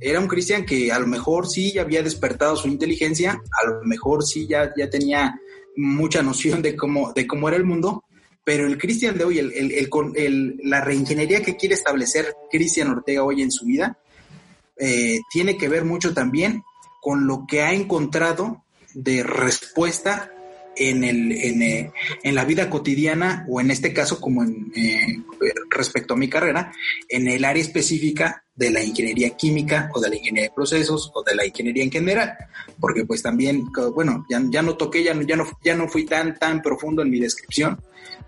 era un Cristian que a lo mejor sí ya había despertado su inteligencia, a lo mejor sí ya, ya tenía mucha noción de cómo, de cómo era el mundo, pero el Cristian de hoy, el, el, la reingeniería que quiere establecer Cristian Ortega hoy en su vida, eh, tiene que ver mucho también con lo que ha encontrado de respuesta en, el, eh, en, la vida cotidiana o en este caso como en, eh, respecto a mi carrera, en el área específica de la ingeniería química o de la ingeniería de procesos o de la ingeniería en general, porque pues también, bueno, ya, ya no toqué, ya, ya, no, ya no fui tan, tan profundo en mi descripción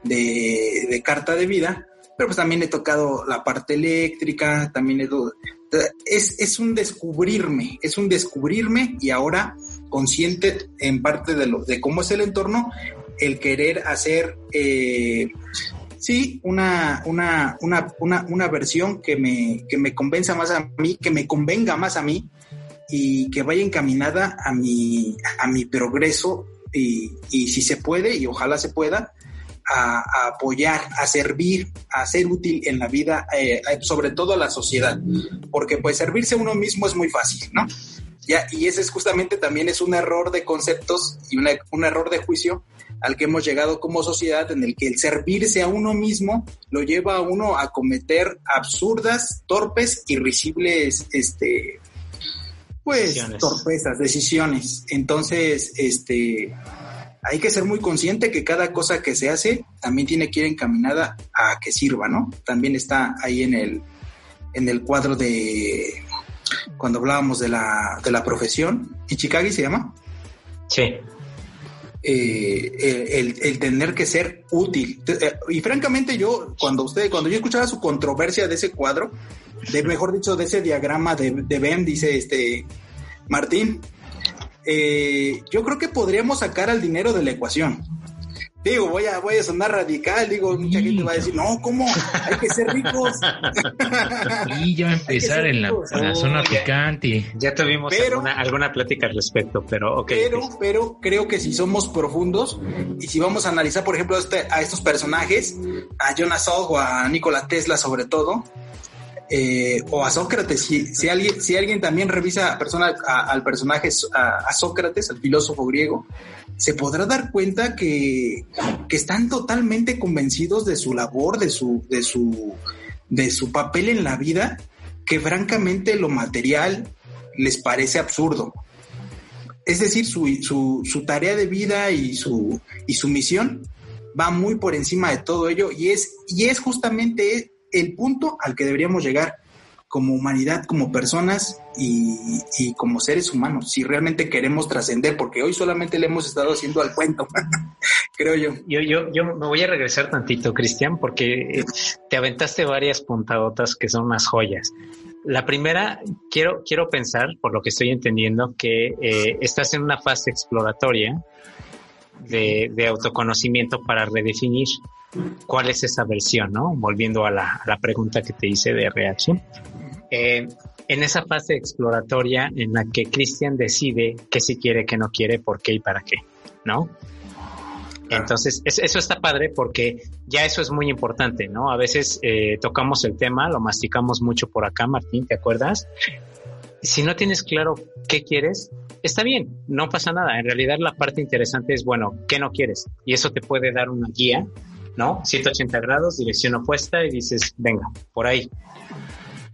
de, carta de vida, pero pues también he tocado la parte eléctrica, también he... Es, es un descubrirme, es un descubrirme y ahora consciente en parte de, lo, de cómo es el entorno, el querer hacer, eh, sí, una, una, una, una, una versión que me, que me convenza más a mí, que me convenga más a mí y que vaya encaminada a mi, a mi progreso y, y si se puede, y ojalá se pueda, a, apoyar, a servir, a ser útil en la vida, eh, sobre todo a la sociedad, porque pues servirse a uno mismo es muy fácil, ¿no? y ese es justamente también es un error de conceptos y un error de juicio al que hemos llegado como sociedad en el que el servirse a uno mismo lo lleva a uno a cometer absurdas, torpes, irrisibles, este, pues, torpezas, decisiones. Entonces, este, hay que ser muy consciente que cada cosa que se hace también tiene que ir encaminada a que sirva, ¿no? También está ahí en el, en el cuadro de cuando hablábamos de la, de la profesión. ¿Ichikagi se llama? Sí. Eh, el, el, tener que ser útil. Eh, y francamente yo, cuando usted, cuando yo escuchaba su controversia de ese cuadro, de mejor dicho, de ese diagrama de, de Ben, dice este Martín, eh, yo creo que podríamos sacar al dinero de la ecuación. Digo, voy a, voy a sonar radical, digo, mucha gente va a decir, no, ¿cómo? Hay que ser ricos. Y ya va a empezar en la, zona picante. Ya tuvimos alguna, plática al respecto, pero ok. Pero, pero creo que si somos profundos y si vamos a analizar, por ejemplo, este, a estos personajes, a Jonas Salk o a Nikola Tesla sobre todo, eh, o a Sócrates, si, alguien, también revisa persona, al personaje, a Sócrates, al filósofo griego, se podrá dar cuenta que, están totalmente convencidos de su labor, de su, papel en la vida, que francamente lo material les parece absurdo. Es decir, su, tarea de vida y su, misión va muy por encima de todo ello y es justamente el punto al que deberíamos llegar como humanidad, como personas y, como seres humanos, si realmente queremos trascender, porque hoy solamente le hemos estado haciendo al cuento, creo yo. yo. Yo, yo. me voy a regresar tantito, Cristian, porque te aventaste varias puntadotas que son unas joyas. La primera, quiero, quiero pensar, por lo que estoy entendiendo, que eh, estás en una fase exploratoria de autoconocimiento para redefinir cuál es esa versión, ¿no? Volviendo a la, pregunta que te hice de RH. Eh, en esa fase exploratoria en la que Cristian decide qué si quiere, qué no quiere, por qué y para qué, ¿no? Entonces, eso está padre porque ya eso es muy importante, ¿no? A veces eh, tocamos el tema, lo masticamos mucho por acá, Martín, ¿te acuerdas? Si no tienes claro qué quieres, está bien, no pasa nada. En realidad la parte interesante es, bueno, ¿qué no quieres? Y eso te puede dar una guía ¿no? 180 grados, dirección opuesta y dices, venga, por ahí.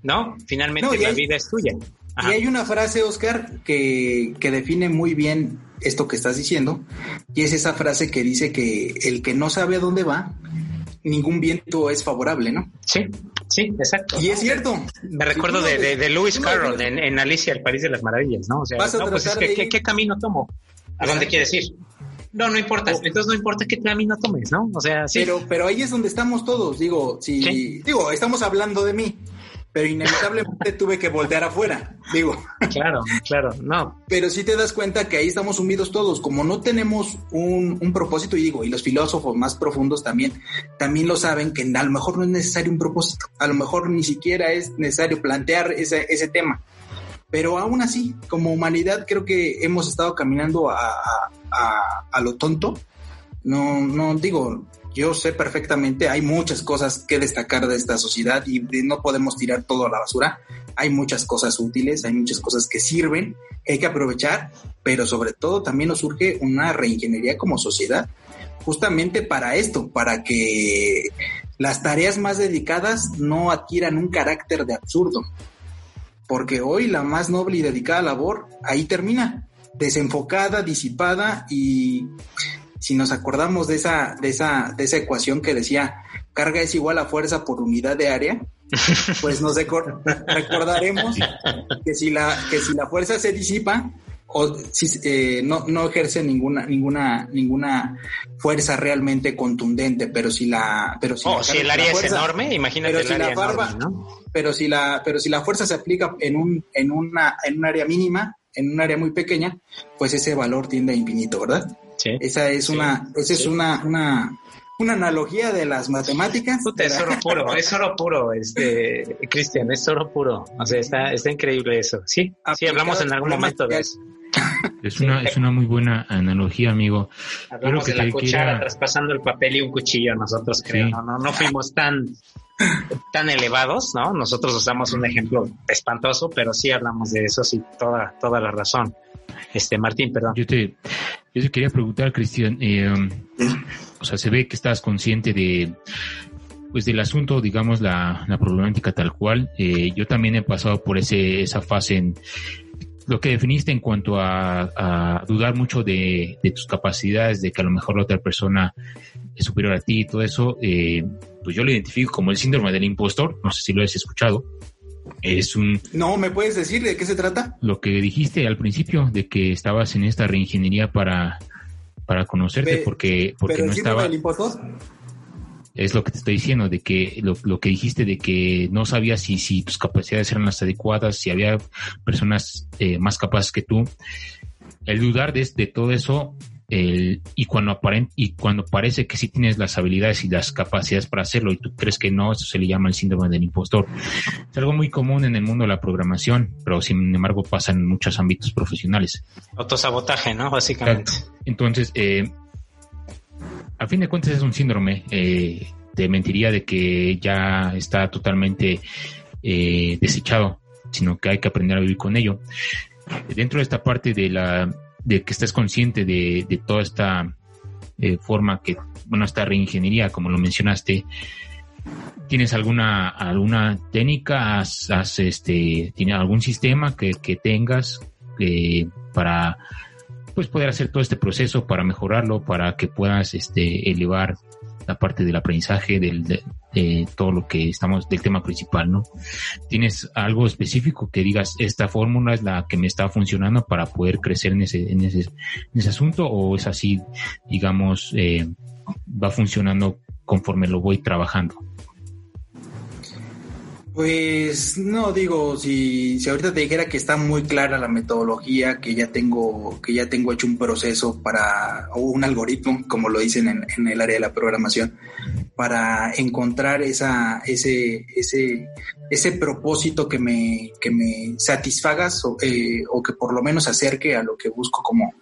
¿No? Finalmente la vida es tuya. Y hay una frase, Oscar, que, que define muy bien esto que estás diciendo, y es esa frase que dice que el que no sabe a dónde va, ningún viento es favorable, ¿no? Sí, sí, exacto. Y es cierto. Me recuerdo de, de, Lewis Carroll en, Alicia, el País de las Maravillas, ¿no? O sea, no, pues es que, ¿qué, camino tomo? ¿A dónde quieres ir? No, no importa. Oh. Entonces no importa qué camino tomes, ¿no? O sea, sí. Pero, pero ahí es donde estamos todos. Digo, si, digo, estamos hablando de mí pero inevitablemente tuve que voltear afuera, digo. Claro, claro, no. Pero sí te das cuenta que ahí estamos sumidos todos, como no tenemos un, un, propósito, y digo, y los filósofos más profundos también, también lo saben, que a lo mejor no es necesario un propósito, a lo mejor ni siquiera es necesario plantear ese, ese tema. Pero aún así, como humanidad, creo que hemos estado caminando a, lo tonto. No, no digo, yo sé perfectamente, hay muchas cosas que destacar de esta sociedad y no podemos tirar todo a la basura. Hay muchas cosas útiles, hay muchas cosas que sirven, que hay que aprovechar, pero sobre todo también nos surge una reingeniería como sociedad, justamente para esto, para que las tareas más dedicadas no adquieran un carácter de absurdo. Porque hoy la más noble y dedicada labor ahí termina, desenfocada, disipada y si nos acordamos de esa, de esa, de esa ecuación que decía carga es igual a fuerza por unidad de área, pues nos recordaremos que si la, que si la fuerza se disipa, o si, eh, no, no ejerce ninguna, ninguna, ninguna fuerza realmente contundente, pero si la, pero si, oh, si el área es enorme, imagínate pero si la pero si la, pero si la fuerza se aplica en un, en una, en un área mínima, en un área muy pequeña, pues ese valor tiende a infinito, ¿verdad? Esa es una, esa es una, una, una analogía de las matemáticas. es oro puro, es oro puro, este, Cristian, es oro puro. O sea, está, está increíble eso. Sí, sí, hablamos en algún momento de eso. Es una, es una muy buena analogía, amigo. Hablamos de la cuchara traspasando el papel y un cuchillo, nosotros creo. No, no, no fuimos tan, tan elevados, ¿no? Nosotros usamos un ejemplo espantoso, pero sí hablamos de eso, sí, toda, toda la razón. Este, Martín, perdón. Yo te, yo te quería preguntar, Cristian, eh, o sea, se ve que estás consciente de, pues del asunto, digamos, la, la problemática tal cual. Eh, yo también he pasado por ese, esa fase en lo que definiste en cuanto a, a dudar mucho de, de, tus capacidades, de que a lo mejor la otra persona es superior a ti y todo eso, eh, pues yo lo identifico como el síndrome del impostor, no sé si lo has escuchado. Es un... No, ¿me puedes decir de qué se trata? Lo que dijiste al principio, de que estabas en esta reingeniería para, para conocerte, porque, porque no estaba... Es lo que te estoy diciendo, de que lo, lo que dijiste de que no sabías si, si tus capacidades eran las adecuadas, si había personas eh, más capaces que tú. El dudar de, de todo eso y cuando aparent, y cuando parece que sí tienes las habilidades y las capacidades para hacerlo y tú crees que no, eso se le llama el síndrome del impostor. Es algo muy común en el mundo de la programación, pero sin embargo pasa en muchos ámbitos profesionales. Autosabotaje, ¿no? Básicamente. Entonces, eh, a fin de cuentas es un síndrome. Eh, te mentiría de que ya está totalmente eh, desechado, sino que hay que aprender a vivir con ello. Dentro de esta parte de la de que estés consciente de, de toda esta eh, forma que, bueno, esta reingeniería, como lo mencionaste, ¿tienes alguna, alguna técnica? ¿Has, este, ¿Tienes algún sistema que, que tengas eh, para pues poder hacer todo este proceso para mejorarlo, para que puedas este, elevar la parte del aprendizaje, del, de, todo lo que estamos, del tema principal, ¿no? ¿Tienes algo específico que digas, esta fórmula es la que me está funcionando para poder crecer en ese, en ese, en ese asunto o es así, digamos, eh, va funcionando conforme lo voy trabajando? Pues no digo, si, si ahorita te dijera que está muy clara la metodología, que ya tengo, que ya tengo hecho un proceso para, o un algoritmo, como lo dicen en, en el área de la programación, para encontrar esa, ese, ese, ese propósito que me, que me satisfagas o, eh, o que por lo menos acerque a lo que busco como,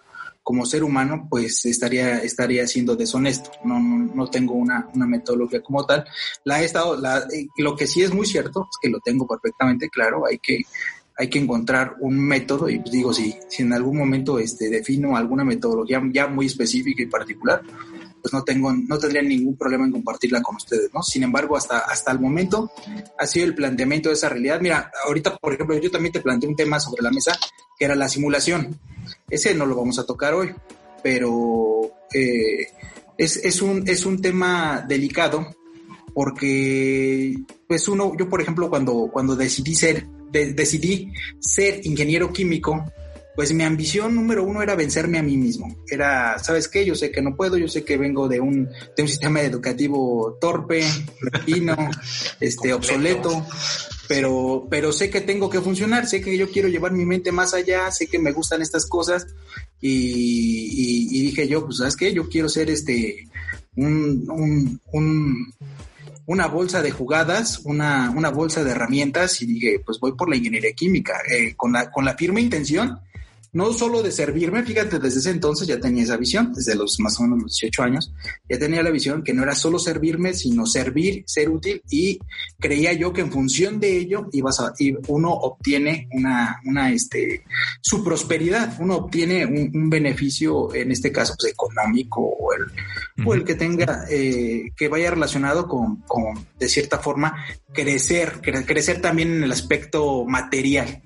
como ser humano, pues estaría, estaría siendo deshonesto. No, no, tengo una, una, metodología como tal. La he estado, la, eh, lo que sí es muy cierto, es que lo tengo perfectamente claro, hay que, hay que encontrar un método y pues digo, si, si en algún momento este, defino alguna metodología ya muy específica y particular, pues no tengo, no tendría ningún problema en compartirla con ustedes, ¿no? Sin embargo, hasta, hasta el momento ha sido el planteamiento de esa realidad. Mira, ahorita, por ejemplo, yo también te planteé un tema sobre la mesa, que era la simulación. Ese no lo vamos a tocar hoy, pero eh, es, es, un, es un tema delicado porque, pues uno, yo por ejemplo, cuando, cuando decidí ser, decidí ser ingeniero químico, pues mi ambición número uno era vencerme a mí mismo. Era, ¿sabes qué? Yo sé que no puedo, yo sé que vengo de un, de un sistema educativo torpe, repino, este, obsoleto, pero, pero sé que tengo que funcionar, sé que yo quiero llevar mi mente más allá, sé que me gustan estas cosas y, y, dije yo, pues, ¿sabes qué? Yo quiero ser este, un, un, un una bolsa de jugadas, una, una bolsa de herramientas y dije, pues voy por la ingeniería química, eh, con, la, con la firme intención no solo de servirme, fíjate, desde ese entonces ya tenía esa visión, desde los más o menos los 18 años, ya tenía la visión que no era solo servirme, sino servir, ser útil y creía yo que en función de ello ibas a, uno obtiene una, una, este, su prosperidad, uno obtiene un, beneficio, en este caso, pues económico o el, o el que tenga, eh, que vaya relacionado con, con, de cierta forma, crecer, crecer también en el aspecto material.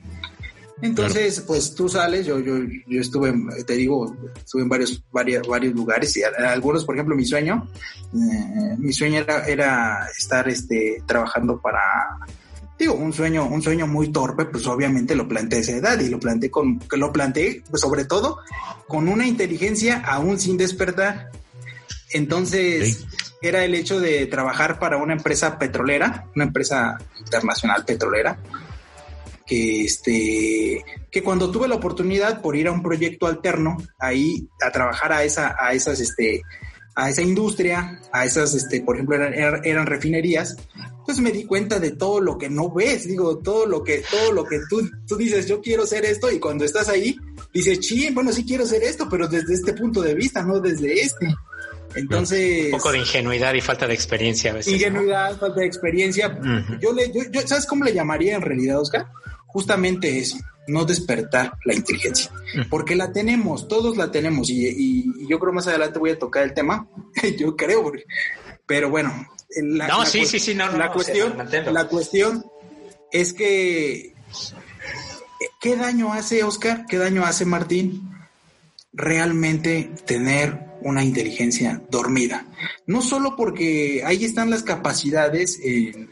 Entonces, pues tú sales, yo, yo, yo estuve, te digo, estuve en varios, varios, varios lugares y algunos, por ejemplo, mi sueño, eh, mi sueño era, era estar este, trabajando para, digo, un sueño, un sueño muy torpe, pues obviamente lo planteé a esa edad y lo planteé con, que lo planteé, pues sobre todo, con una inteligencia aún sin despertar. Entonces, era el hecho de trabajar para una empresa petrolera, una empresa internacional petrolera, que este que cuando tuve la oportunidad por ir a un proyecto alterno ahí a trabajar a esa a esas este a esa industria a esas este por ejemplo eran, eran refinerías pues me di cuenta de todo lo que no ves digo todo lo que todo lo que tú tú dices yo quiero ser esto y cuando estás ahí dices sí bueno sí quiero ser esto pero desde este punto de vista no desde este entonces. Un poco de ingenuidad y falta de experiencia a veces. Ingenuidad, falta de experiencia. yo le, yo, ¿sabes cómo le llamaría en realidad, Oscar? Justamente eso, no despertar la inteligencia, porque la tenemos, todos la tenemos y, yo creo más adelante voy a tocar el tema, yo creo, pero bueno, la, no, sí, sí, sí, no, la cuestión, la cuestión es que ¿qué daño hace Oscar? ¿Qué daño hace Martín? Realmente tener una inteligencia dormida. No solo porque ahí están las capacidades en,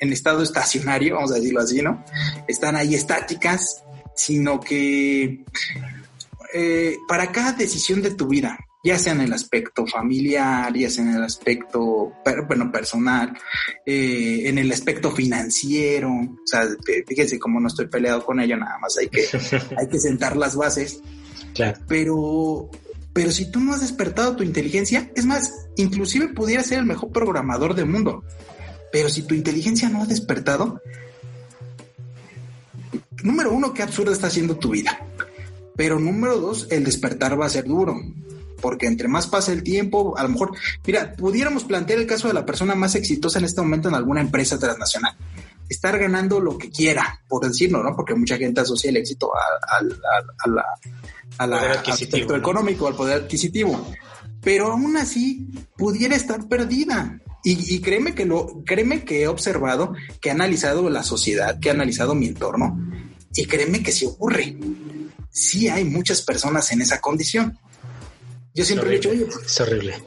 estado estacionario, vamos a decirlo así, ¿no? Están ahí estáticas, sino que eh, para cada decisión de tu vida, ya sea en el aspecto familiar, ya sea en el aspecto bueno, personal, eh, en el aspecto financiero, o sea, fíjense cómo no estoy peleado con ello, nada más hay que, hay que sentar las bases. Claro. Pero pero si tú no has despertado tu inteligencia, es más, inclusive pudiera ser el mejor programador del mundo. Pero si tu inteligencia no ha despertado, número uno, qué absurda está siendo tu vida. Pero número dos, el despertar va a ser duro. Porque entre más pasa el tiempo, a lo mejor, mira, pudiéramos plantear el caso de la persona más exitosa en este momento en alguna empresa transnacional. Estar ganando lo que quiera, por decirlo, ¿no? Porque mucha gente asocia el éxito a la al aspecto económico, al poder adquisitivo. Pero aún así pudiera estar perdida. Y, créeme que lo, créeme que he observado, que he analizado la sociedad, que he analizado mi entorno, y créeme que si ocurre. Sí hay muchas personas en esa condición. Yo siempre he dicho, oye, es horrible.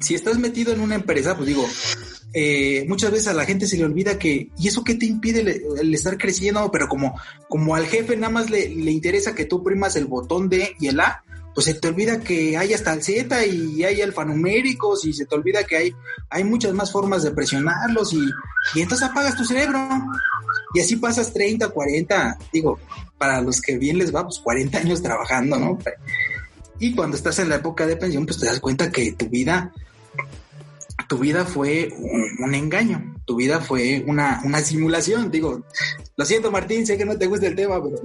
Si estás metido en una empresa, pues digo, eh, muchas veces a la gente se le olvida que, ¿y eso qué te impide el, estar creciendo? Pero como, como al jefe nada más le, le, interesa que tú primas el botón D y el A, pues se te olvida que hay hasta el Z y hay alfanuméricos y se te olvida que hay, hay muchas más formas de presionarlos y, y entonces apagas tu cerebro. Y así pasas 30, 40, digo, para los que bien les va, pues 40 años trabajando, ¿no? Y cuando estás en la época de pensión, pues te das cuenta que tu vida tu vida fue un, engaño, tu vida fue una, una, simulación. Digo, lo siento Martín, sé que no te gusta el tema, pero,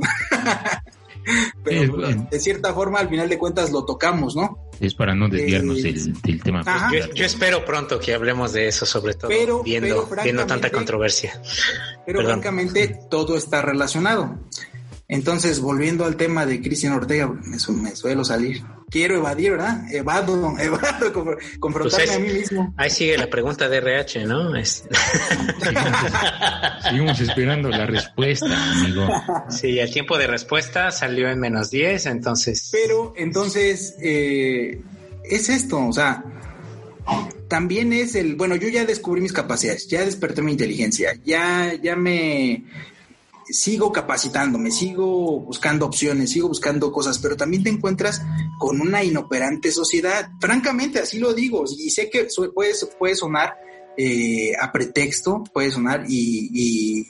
pero de cierta forma al final de cuentas lo tocamos, ¿no? Es para no desviarnos eh, del, tema. Yo, espero pronto que hablemos de eso, sobre todo pero, viendo, viendo tanta controversia. Pero francamente todo está relacionado. Entonces, volviendo al tema de Cristian Ortega, me, suelo salir. Quiero evadir, ¿verdad? Evado, evado, confrontarme pues a mí mismo. Ahí sigue la pregunta de RH, ¿no? Seguimos, esperando la respuesta, amigo. Sí, el tiempo de respuesta salió en menos 10, entonces. Pero, entonces, eh, es esto, o sea, también es el, bueno, yo ya descubrí mis capacidades, ya desperté mi inteligencia, ya, ya me sigo capacitándome, sigo buscando opciones, sigo buscando cosas, pero también te encuentras con una inoperante sociedad. Francamente, así lo digo, y sé que puede, puede sonar eh, a pretexto, puede sonar y,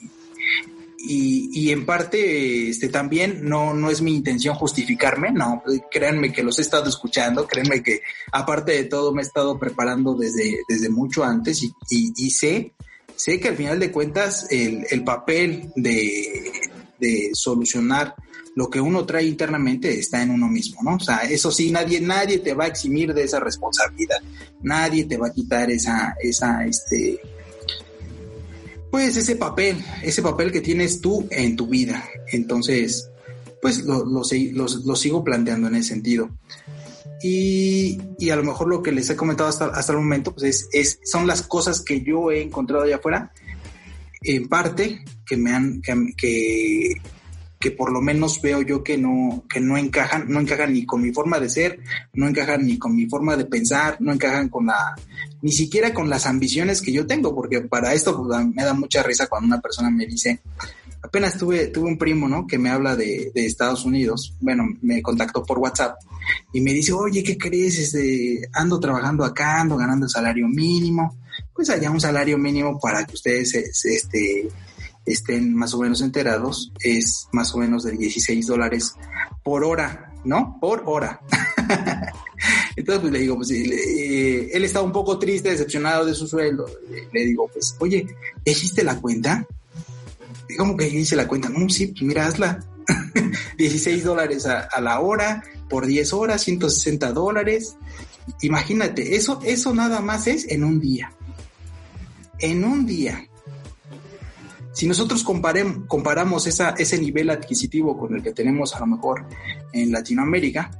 y, en parte este, también no, no es mi intención justificarme, no, créanme que los he estado escuchando, créanme que aparte de todo me he estado preparando desde, desde mucho antes y, y sé sé que al final de cuentas el, el papel de, de, solucionar lo que uno trae internamente está en uno mismo, ¿no? O sea, eso sí, nadie, nadie te va a eximir de esa responsabilidad, nadie te va a quitar esa, esa, este, pues ese papel, ese papel que tienes tú en tu vida. Entonces, pues lo, lo, lo, lo sigo planteando en ese sentido. Y, y, a lo mejor lo que les he comentado hasta, hasta el momento, pues es, es, son las cosas que yo he encontrado allá afuera, en parte, que me han, que, que, por lo menos veo yo que no, que no encajan, no encajan ni con mi forma de ser, no encajan ni con mi forma de pensar, no encajan con la, ni siquiera con las ambiciones que yo tengo, porque para esto pues, me da mucha risa cuando una persona me dice, apenas tuve, tuve un primo, ¿no? Que me habla de, de Estados Unidos, bueno, me contactó por WhatsApp y me dice, oye, ¿qué crees? Este, ando trabajando acá, ando ganando el salario mínimo. Pues allá un salario mínimo para que ustedes este, estén más o menos enterados es más o menos de 16 dólares por hora, ¿no? Por hora. Entonces, pues le digo, pues eh, él está un poco triste, decepcionado de su sueldo. Le, digo, pues, oye, ¿hiciste la cuenta? ¿Cómo que hice la cuenta? No, sí, pues mira, hazla. 16 dólares a, la hora, por 10 horas, 160 dólares. Imagínate, eso, eso nada más es en un día. En un día. Si nosotros comparamos esa, ese nivel adquisitivo con el que tenemos a lo mejor en Latinoamérica,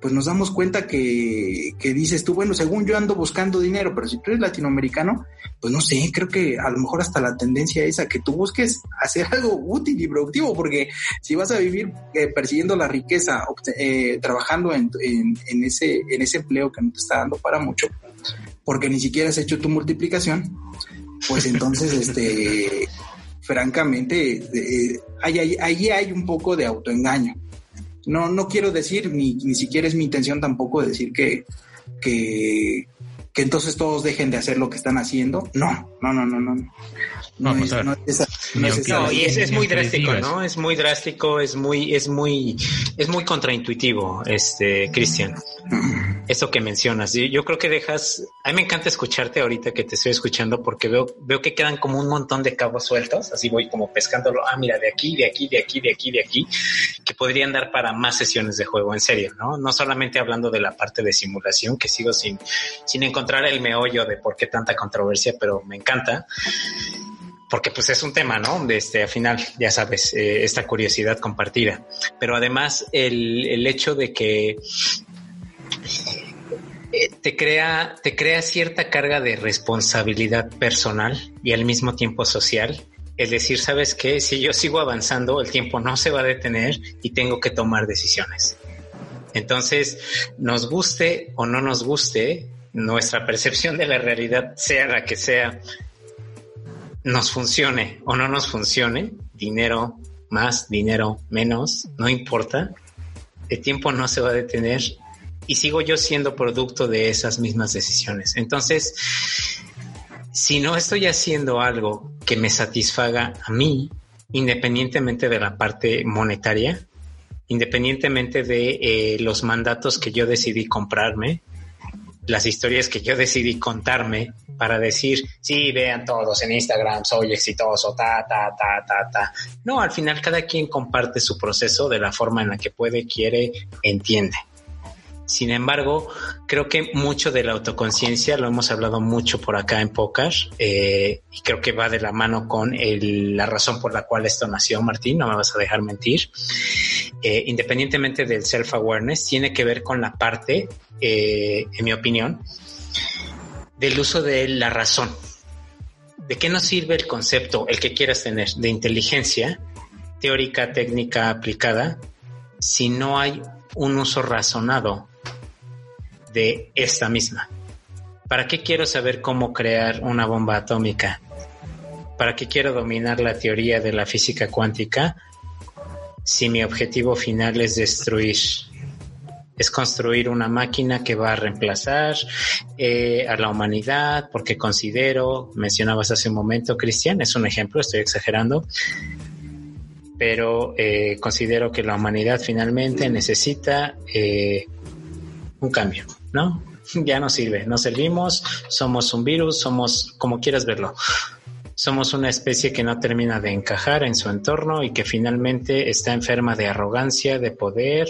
pues nos damos cuenta que, que, dices tú, bueno, según yo ando buscando dinero, pero si tú eres latinoamericano, pues no sé, creo que a lo mejor hasta la tendencia es a que tú busques hacer algo útil y productivo, porque si vas a vivir eh, persiguiendo la riqueza, eh, trabajando en, en, ese, en ese empleo que no te está dando para mucho, porque ni siquiera has hecho tu multiplicación, pues entonces, este, francamente, eh, ahí hay un poco de autoengaño no, no quiero decir, ni, ni siquiera es mi intención tampoco decir que, que, que entonces todos dejen de hacer lo que están haciendo. No, no, no, no, no. No, es, no, y es, muy drástico, ¿no? Es muy drástico, es muy, es muy, es muy contraintuitivo, este, Cristian. Eso que mencionas. Yo creo que dejas, a mí me encanta escucharte ahorita que te estoy escuchando porque veo, veo que quedan como un montón de cabos sueltos, así voy como pescándolo, ah, mira, de aquí, de aquí, de aquí, de aquí, de aquí, que podrían dar para más sesiones de juego, en serio, ¿no? No solamente hablando de la parte de simulación, que sigo sin, sin encontrar el meollo de por qué tanta controversia, pero me encanta porque pues es un tema, ¿no? De este, al final, ya sabes, eh, esta curiosidad compartida. Pero además el, el hecho de que eh, te crea, te crea cierta carga de responsabilidad personal y al mismo tiempo social. Es decir, sabes que si yo sigo avanzando, el tiempo no se va a detener y tengo que tomar decisiones. Entonces, nos guste o no nos guste, nuestra percepción de la realidad, sea la que sea, nos funcione o no nos funcione, dinero más, dinero menos, no importa, el tiempo no se va a detener y sigo yo siendo producto de esas mismas decisiones. Entonces, si no estoy haciendo algo que me satisfaga a mí, independientemente de la parte monetaria, independientemente de eh, los mandatos que yo decidí comprarme, las historias que yo decidí contarme para decir, sí, vean todos en Instagram, soy exitoso, ta, ta, ta, ta, ta. No, al final cada quien comparte su proceso de la forma en la que puede, quiere, entiende. Sin embargo, creo que mucho de la autoconciencia lo hemos hablado mucho por acá en Pocas eh, y creo que va de la mano con la razón por la cual esto nació, Martín, no me vas a dejar mentir. Eh, independientemente del self-awareness, tiene que ver con la parte, eh, en mi opinión, del uso de la razón. ¿De qué nos sirve el concepto, el que quieras tener, de inteligencia teórica, técnica, aplicada, si no hay un uso razonado de esta misma. ¿Para qué quiero saber cómo crear una bomba atómica? ¿Para qué quiero dominar la teoría de la física cuántica si mi objetivo final es destruir? Es construir una máquina que va a reemplazar eh, a la humanidad porque considero, mencionabas hace un momento, Cristian, es un ejemplo, estoy exagerando, pero eh, considero que la humanidad finalmente necesita eh, un cambio, ¿no? Ya no sirve, no servimos, somos un virus, somos como quieras verlo. Somos una especie que no termina de encajar en su entorno y que finalmente está enferma de arrogancia, de poder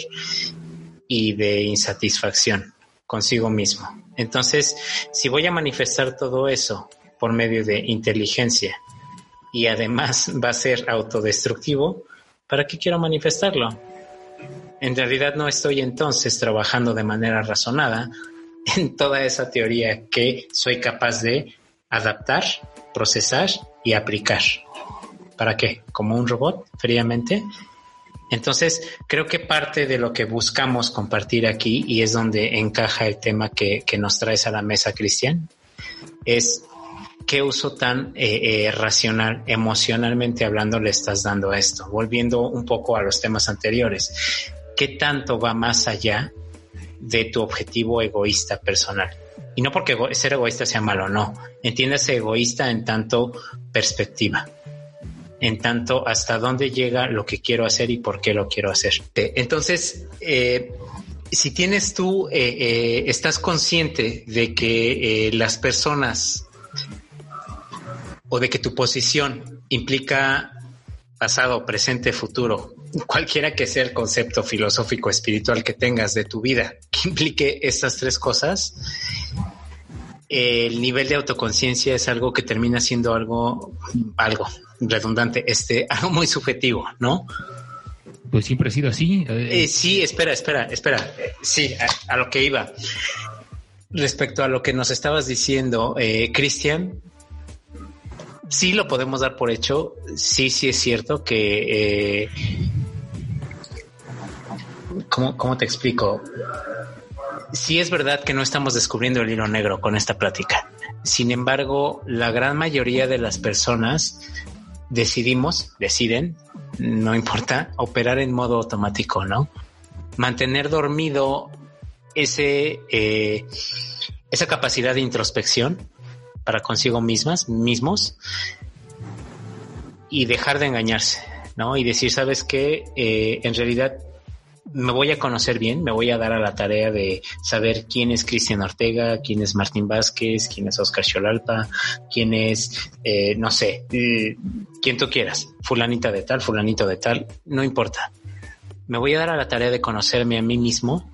y de insatisfacción consigo mismo. Entonces, si voy a manifestar todo eso por medio de inteligencia y además va a ser autodestructivo, ¿para qué quiero manifestarlo? En realidad no estoy entonces trabajando de manera razonada en toda esa teoría que soy capaz de adaptar, procesar y aplicar. ¿Para qué? ¿Como un robot, fríamente? Entonces, creo que parte de lo que buscamos compartir aquí, y es donde encaja el tema que, nos traes a la mesa, Cristian, es qué uso tan eh, eh, racional, emocionalmente hablando, le estás dando a esto. Volviendo un poco a los temas anteriores qué tanto va más allá de tu objetivo egoísta personal. Y no porque ser egoísta sea malo, no. Entiéndase egoísta en tanto perspectiva, en tanto hasta dónde llega lo que quiero hacer y por qué lo quiero hacer. Entonces, eh, si tienes tú, eh, eh, estás consciente de que las personas o de que tu posición implica pasado, presente, futuro, cualquiera que sea el concepto filosófico espiritual que tengas de tu vida que implique estas tres cosas, el nivel de autoconciencia es algo que termina siendo algo, algo redundante, este, algo muy subjetivo, ¿no? Pues siempre ha sido así. Eh, sí, espera, espera, espera. Sí, a, lo que iba. Respecto a lo que nos estabas diciendo, eh, Cristian, sí lo podemos dar por hecho. Sí, sí es cierto que eh, ¿cómo, te explico? Sí es verdad que no estamos descubriendo el hilo negro con esta plática. Sin embargo, la gran mayoría de las personas decidimos, deciden, no importa, operar en modo automático, ¿no? Mantener dormido ese, eh, esa capacidad de introspección para consigo mismas, mismos, y dejar de engañarse, ¿no? Y decir, ¿sabes qué? Eh, en realidad me voy a conocer bien, me voy a dar a la tarea de saber quién es Cristian Ortega, quién es Martín Vázquez, quién es Oscar Cholalpa, quién es, eh, no sé, eh, quien tú quieras, fulanita de tal, fulanito de tal, no importa. Me voy a dar a la tarea de conocerme a mí mismo,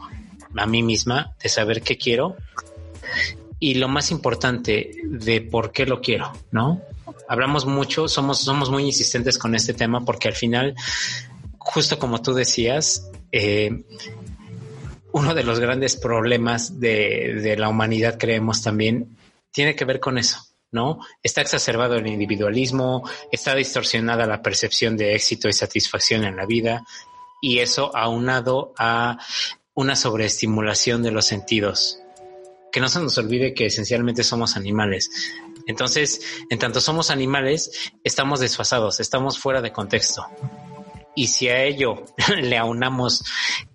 a mí misma, de saber qué quiero y lo más importante de por qué lo quiero, ¿no? Hablamos mucho, somos, somos muy insistentes con este tema porque al final justo como tú decías, eh, uno de los grandes problemas de, la humanidad, creemos también, tiene que ver con eso. ¿no? Está exacerbado el individualismo, está distorsionada la percepción de éxito y satisfacción en la vida, y eso aunado a una sobreestimulación de los sentidos. Que no se nos olvide que esencialmente somos animales. Entonces, en tanto somos animales, estamos desfasados, estamos fuera de contexto. Y si a ello le aunamos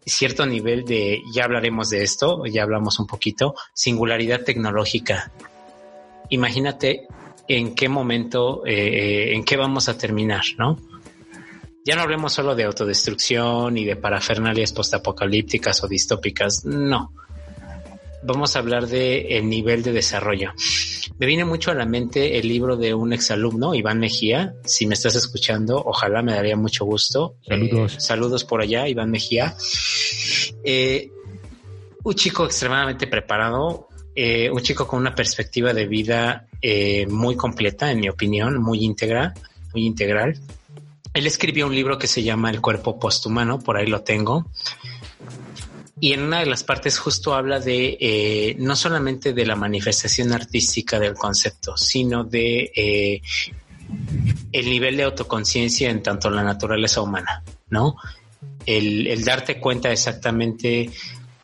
cierto nivel de, ya hablaremos de esto, ya hablamos un poquito, singularidad tecnológica. Imagínate en qué momento, eh, eh, en qué vamos a terminar, ¿no? Ya no hablemos solo de autodestrucción y de parafernalias postapocalípticas o distópicas, no vamos a hablar de el nivel de desarrollo. Me viene mucho a la mente el libro de un exalumno, Iván Mejía. Si me estás escuchando, ojalá me daría mucho gusto. Saludos. Eh, saludos por allá, Iván Mejía. Eh, un chico extremadamente preparado, eh, un chico con una perspectiva de vida muy completa, en mi opinión, muy íntegra, muy integral. Él escribió un libro que se llama El cuerpo posthumano, por ahí lo tengo. Y en una de las partes justo habla de eh, no solamente de la manifestación artística del concepto, sino de eh, el nivel de autoconciencia en tanto la naturaleza humana, ¿no? El, el, darte cuenta exactamente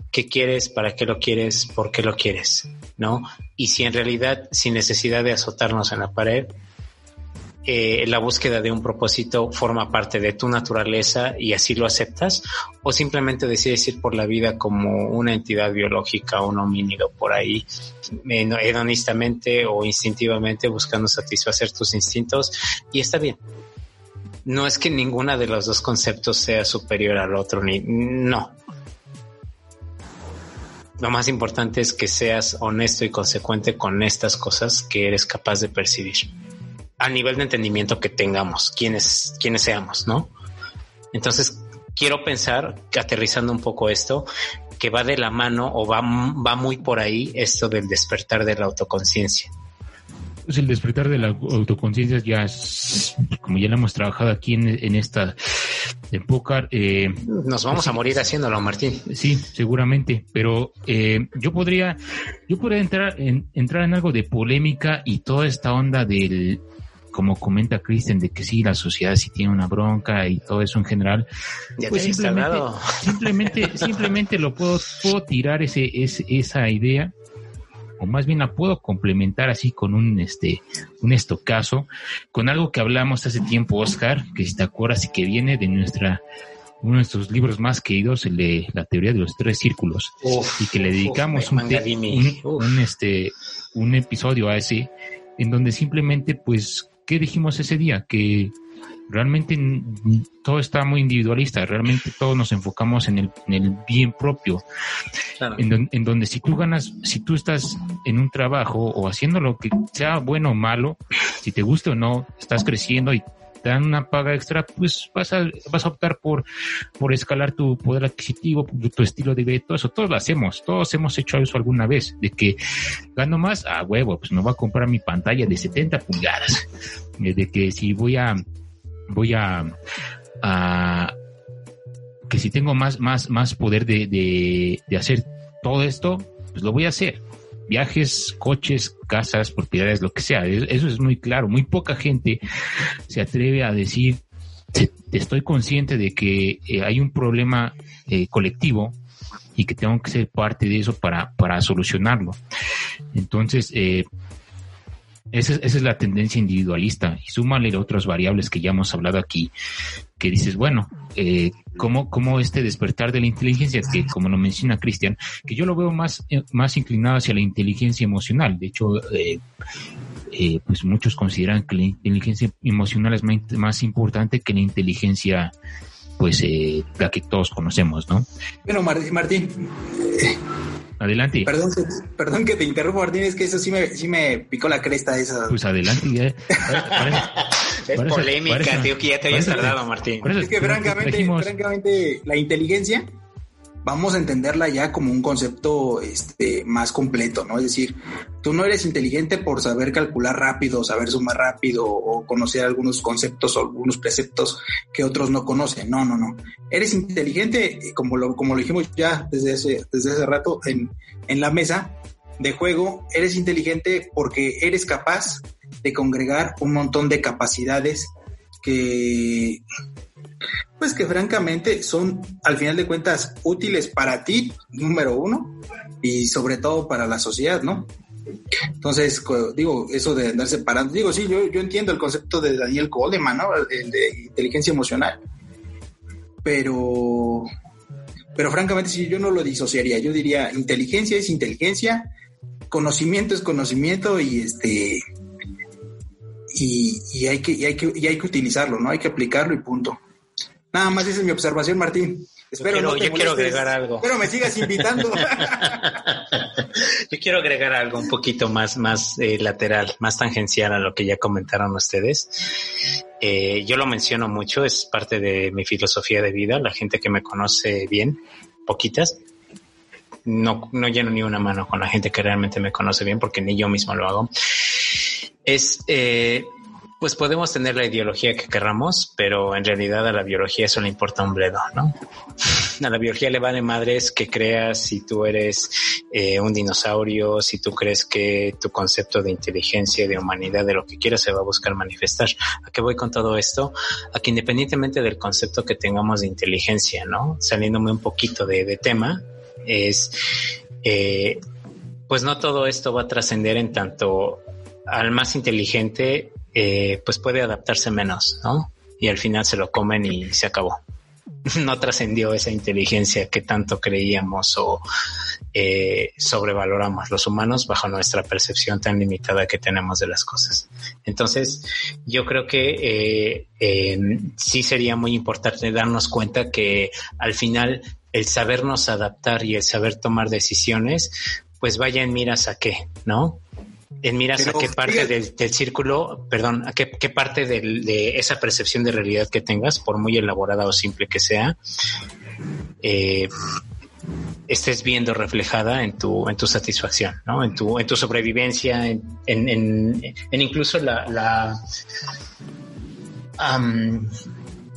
qué quieres, para qué lo quieres, por qué lo quieres, ¿no? Y si en realidad, sin necesidad de azotarnos en la pared, eh, la búsqueda de un propósito forma parte de tu naturaleza y así lo aceptas, o simplemente decides ir por la vida como una entidad biológica, un homínido por ahí, hedonistamente o instintivamente buscando satisfacer tus instintos, y está bien. No es que ninguna de los dos conceptos sea superior al otro, ni no. Lo más importante es que seas honesto y consecuente con estas cosas que eres capaz de percibir a nivel de entendimiento que tengamos, quienes, quienes seamos, ¿no? Entonces, quiero pensar, aterrizando un poco esto, que va de la mano o va, va muy por ahí esto del despertar de la autoconciencia. Pues el despertar de la autoconciencia ya es, como ya lo hemos trabajado aquí en, en esta época. Eh, Nos vamos pues, a morir haciéndolo, Martín. Sí, seguramente, pero eh, yo podría, yo podría entrar en, entrar en algo de polémica y toda esta onda del, como comenta Kristen, de que sí, la sociedad sí tiene una bronca y todo eso en general, pues simplemente, simplemente, simplemente lo puedo, puedo tirar ese, ese, esa idea, o más bien la puedo complementar así con un, este, un estocazo, con algo que hablamos hace tiempo, Oscar, que si te acuerdas y que viene de nuestra, uno de nuestros libros más queridos, el de la teoría de los tres círculos, y que le dedicamos un, un, este, un episodio a ese, en donde simplemente pues ¿qué dijimos ese día? Que realmente todo está muy individualista, realmente todos nos enfocamos en el, en el bien propio, en, donde si tú ganas, si tú estás en un trabajo o haciendo lo que sea bueno o malo, si te gusta o no, estás creciendo y te dan una paga extra, pues vas a, vas a optar por, por escalar tu poder adquisitivo, tu estilo de vida, todo eso, todos lo hacemos, todos hemos hecho eso alguna vez, de que gano más, a huevo, pues me voy a comprar mi pantalla de 70 pulgadas, eh, de que si voy a, voy a, a que si tengo más, más, más poder de, de, de hacer todo esto, pues lo voy a hacer viajes, coches, casas, propiedades, lo que sea. Eso es muy claro. Muy poca gente se atreve a decir, estoy consciente de que eh, hay un problema eh, colectivo y que tengo que ser parte de eso para, para solucionarlo. Entonces, eh, esa, es la tendencia individualista y súmale otras variables que ya hemos hablado aquí, que dices, bueno, eh, ¿cómo, ¿cómo, este despertar de la inteligencia, que como lo menciona Cristian, que yo lo veo más, eh, más inclinado hacia la inteligencia emocional. De hecho, eh, eh, pues muchos consideran que la inteligencia emocional es más, importante que la inteligencia, pues, eh, la que todos conocemos, ¿no? Bueno, Martín, Adelante. Perdón, perdón que te interrumpo, Martín, es que eso sí me, sí me picó la cresta esa. Pues adelante, ya. es polémica, tío, que ya te habías tardado, Martín. es que francamente, francamente, la inteligencia vamos a entenderla ya como un concepto este, más completo, ¿no? Es decir, tú no eres inteligente por saber calcular rápido, saber sumar rápido o conocer algunos conceptos o algunos preceptos que otros no conocen. No, no, no. Eres inteligente, como lo, como lo dijimos ya desde hace, desde rato en, en la mesa de juego, eres inteligente porque eres capaz de congregar un montón de capacidades que pues que francamente son al final de cuentas útiles para ti, número uno, y sobre todo para la sociedad, ¿no? Entonces, digo, eso de andar separando, digo, sí, yo, yo entiendo el concepto de Daniel Goleman, ¿no? El de inteligencia emocional, pero, pero francamente, si yo no lo disociaría, yo diría, inteligencia es inteligencia, conocimiento es conocimiento y este, y, y hay que, y hay que, y hay que utilizarlo, ¿no? Hay que aplicarlo y punto. Nada más esa es mi observación, Martín. Espero yo, quiero, yo quiero agregar algo. Pero me sigas invitando. yo quiero agregar algo un poquito más, más eh, lateral, más tangencial a lo que ya comentaron ustedes. Eh, yo lo menciono mucho, es parte de mi filosofía de vida. La gente que me conoce bien, poquitas, no, no lleno ni una mano con la gente que realmente me conoce bien, porque ni yo mismo lo hago, es eh, pues podemos tener la ideología que querramos, pero en realidad a la biología eso le importa un bledo, ¿no? A la biología le vale madres que creas si tú eres eh, un dinosaurio, si tú crees que tu concepto de inteligencia, de humanidad, de lo que quieras se va a buscar manifestar. ¿A qué voy con todo esto? A que independientemente del concepto que tengamos de inteligencia, ¿no? Saliéndome un poquito de, tema, es, eh, pues no todo esto va a trascender en tanto al más inteligente eh, pues puede adaptarse menos, ¿no? Y al final se lo comen y se acabó. no trascendió esa inteligencia que tanto creíamos o eh, sobrevaloramos los humanos bajo nuestra percepción tan limitada que tenemos de las cosas. Entonces, yo creo que eh, sí sería muy importante darnos cuenta que al final el sabernos adaptar y el saber tomar decisiones, pues vaya en miras a qué, ¿no? En miras a qué parte del, círculo, perdón, a qué, parte de esa percepción de realidad que tengas, por muy elaborada o simple que sea, eh, estés viendo reflejada en tu, en tu satisfacción, ¿no? En tu, en tu sobrevivencia, en, en, incluso la,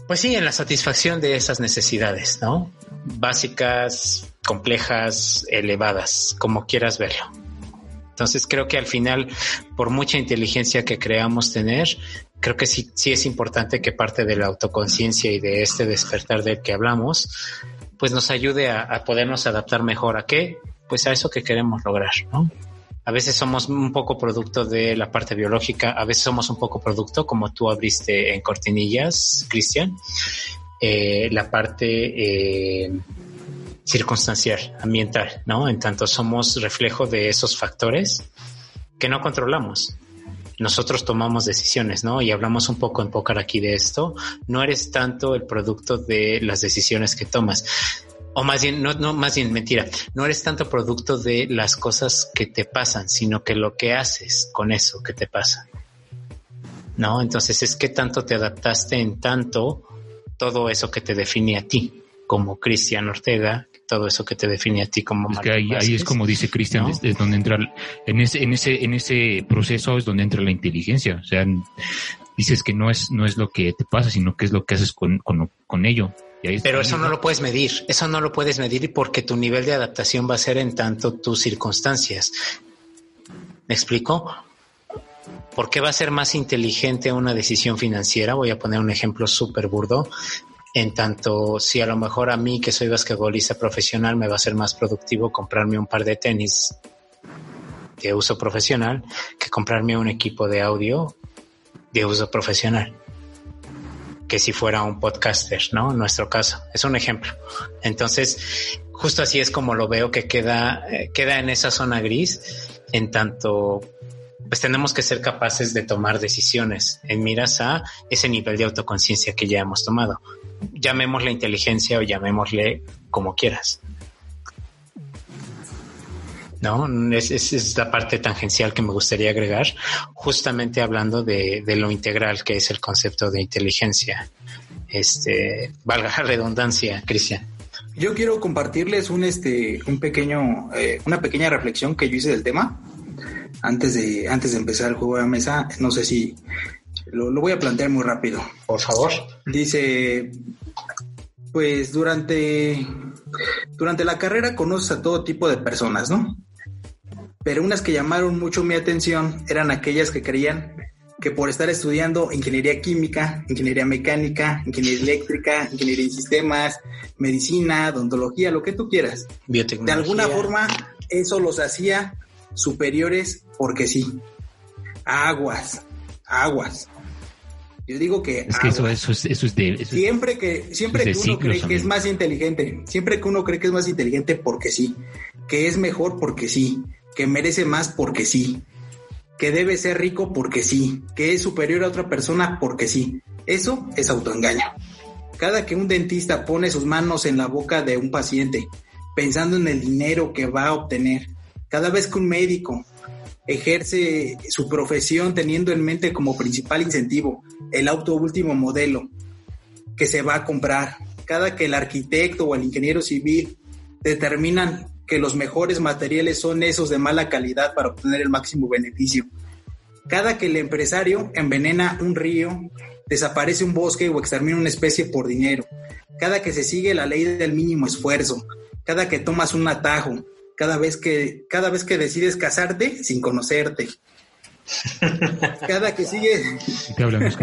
pues sí, en la satisfacción de esas necesidades, ¿no? Básicas, complejas, elevadas, como quieras verlo. Entonces creo que al final, por mucha inteligencia que creamos tener, creo que sí, sí es importante que parte de la autoconciencia y de este despertar del que hablamos, pues nos ayude a, podernos adaptar mejor a qué, pues a eso que queremos lograr, ¿no? A veces somos un poco producto de la parte biológica, a veces somos un poco producto, como tú abriste en cortinillas, Cristian, eh, la parte eh, circunstancial, ambiental, ¿no? En tanto somos reflejo de esos factores que no controlamos. Nosotros tomamos decisiones, ¿no? Y hablamos un poco en Pócar aquí de esto. No eres tanto el producto de las decisiones que tomas. O más bien, no, no, más bien mentira. No eres tanto producto de las cosas que te pasan, sino que lo que haces con eso que te pasa. ¿No? Entonces es que tanto te adaptaste en tanto todo eso que te define a ti, como Cristian Ortega, todo eso que te define a ti como es que ahí, es como dice Cristian, es, donde entra, en ese, en ese, en ese proceso es donde entra la inteligencia. O sea, dices que no es, no es lo que te pasa, sino que es lo que haces con, con, ello. Pero eso no lo puedes medir, eso no lo puedes medir porque tu nivel de adaptación va a ser en tanto tus circunstancias. ¿Me explico? ¿Por qué va a ser más inteligente una decisión financiera? Voy a poner un ejemplo súper burdo en tanto si a lo mejor a mí que soy basquetbolista profesional me va a ser más productivo comprarme un par de tenis de uso profesional que comprarme un equipo de audio de uso profesional que si fuera un podcaster, ¿no? En nuestro caso, es un ejemplo. Entonces, justo así es como lo veo que queda, eh, queda en esa zona gris, en tanto, pues tenemos que ser capaces de tomar decisiones en miras a ese nivel de autoconciencia que ya hemos tomado llamémosle inteligencia o llamémosle como quieras. ¿no? Es, es, la parte tangencial que me gustaría agregar, justamente hablando de, lo integral que es el concepto de inteligencia. Este, valga la redundancia, Cristian. Yo quiero compartirles un, este, un pequeño, eh, una pequeña reflexión que yo hice del tema antes de, antes de empezar el juego de mesa. No sé si lo, voy a plantear muy rápido. Por favor. Dice, pues durante, durante la carrera conoces a todo tipo de personas, ¿no? Pero unas que llamaron mucho mi atención eran aquellas que creían que por estar estudiando ingeniería química, ingeniería mecánica, ingeniería eléctrica, ingeniería en sistemas, medicina, odontología, lo que tú quieras, de alguna forma eso los hacía superiores porque sí. Aguas, aguas. Yo digo que, es que eso, eso, es, eso es de siempre que siempre que uno cree que es más inteligente, siempre que uno cree que es más inteligente porque sí, que es mejor porque sí, que merece más porque sí, que debe ser rico porque sí, que es superior a otra persona porque sí. Eso es autoengaño. Cada que un dentista pone sus manos en la boca de un paciente pensando en el dinero que va a obtener, cada vez que un médico ejerce su profesión teniendo en mente como principal incentivo el auto último modelo que se va a comprar. Cada que el arquitecto o el ingeniero civil determinan que los mejores materiales son esos de mala calidad para obtener el máximo beneficio. Cada que el empresario envenena un río, desaparece un bosque o extermina una especie por dinero. Cada que se sigue la ley del mínimo esfuerzo. Cada que tomas un atajo. Cada vez que, cada vez que decides casarte sin conocerte. Cada que sigues. ¿Qué hablamos,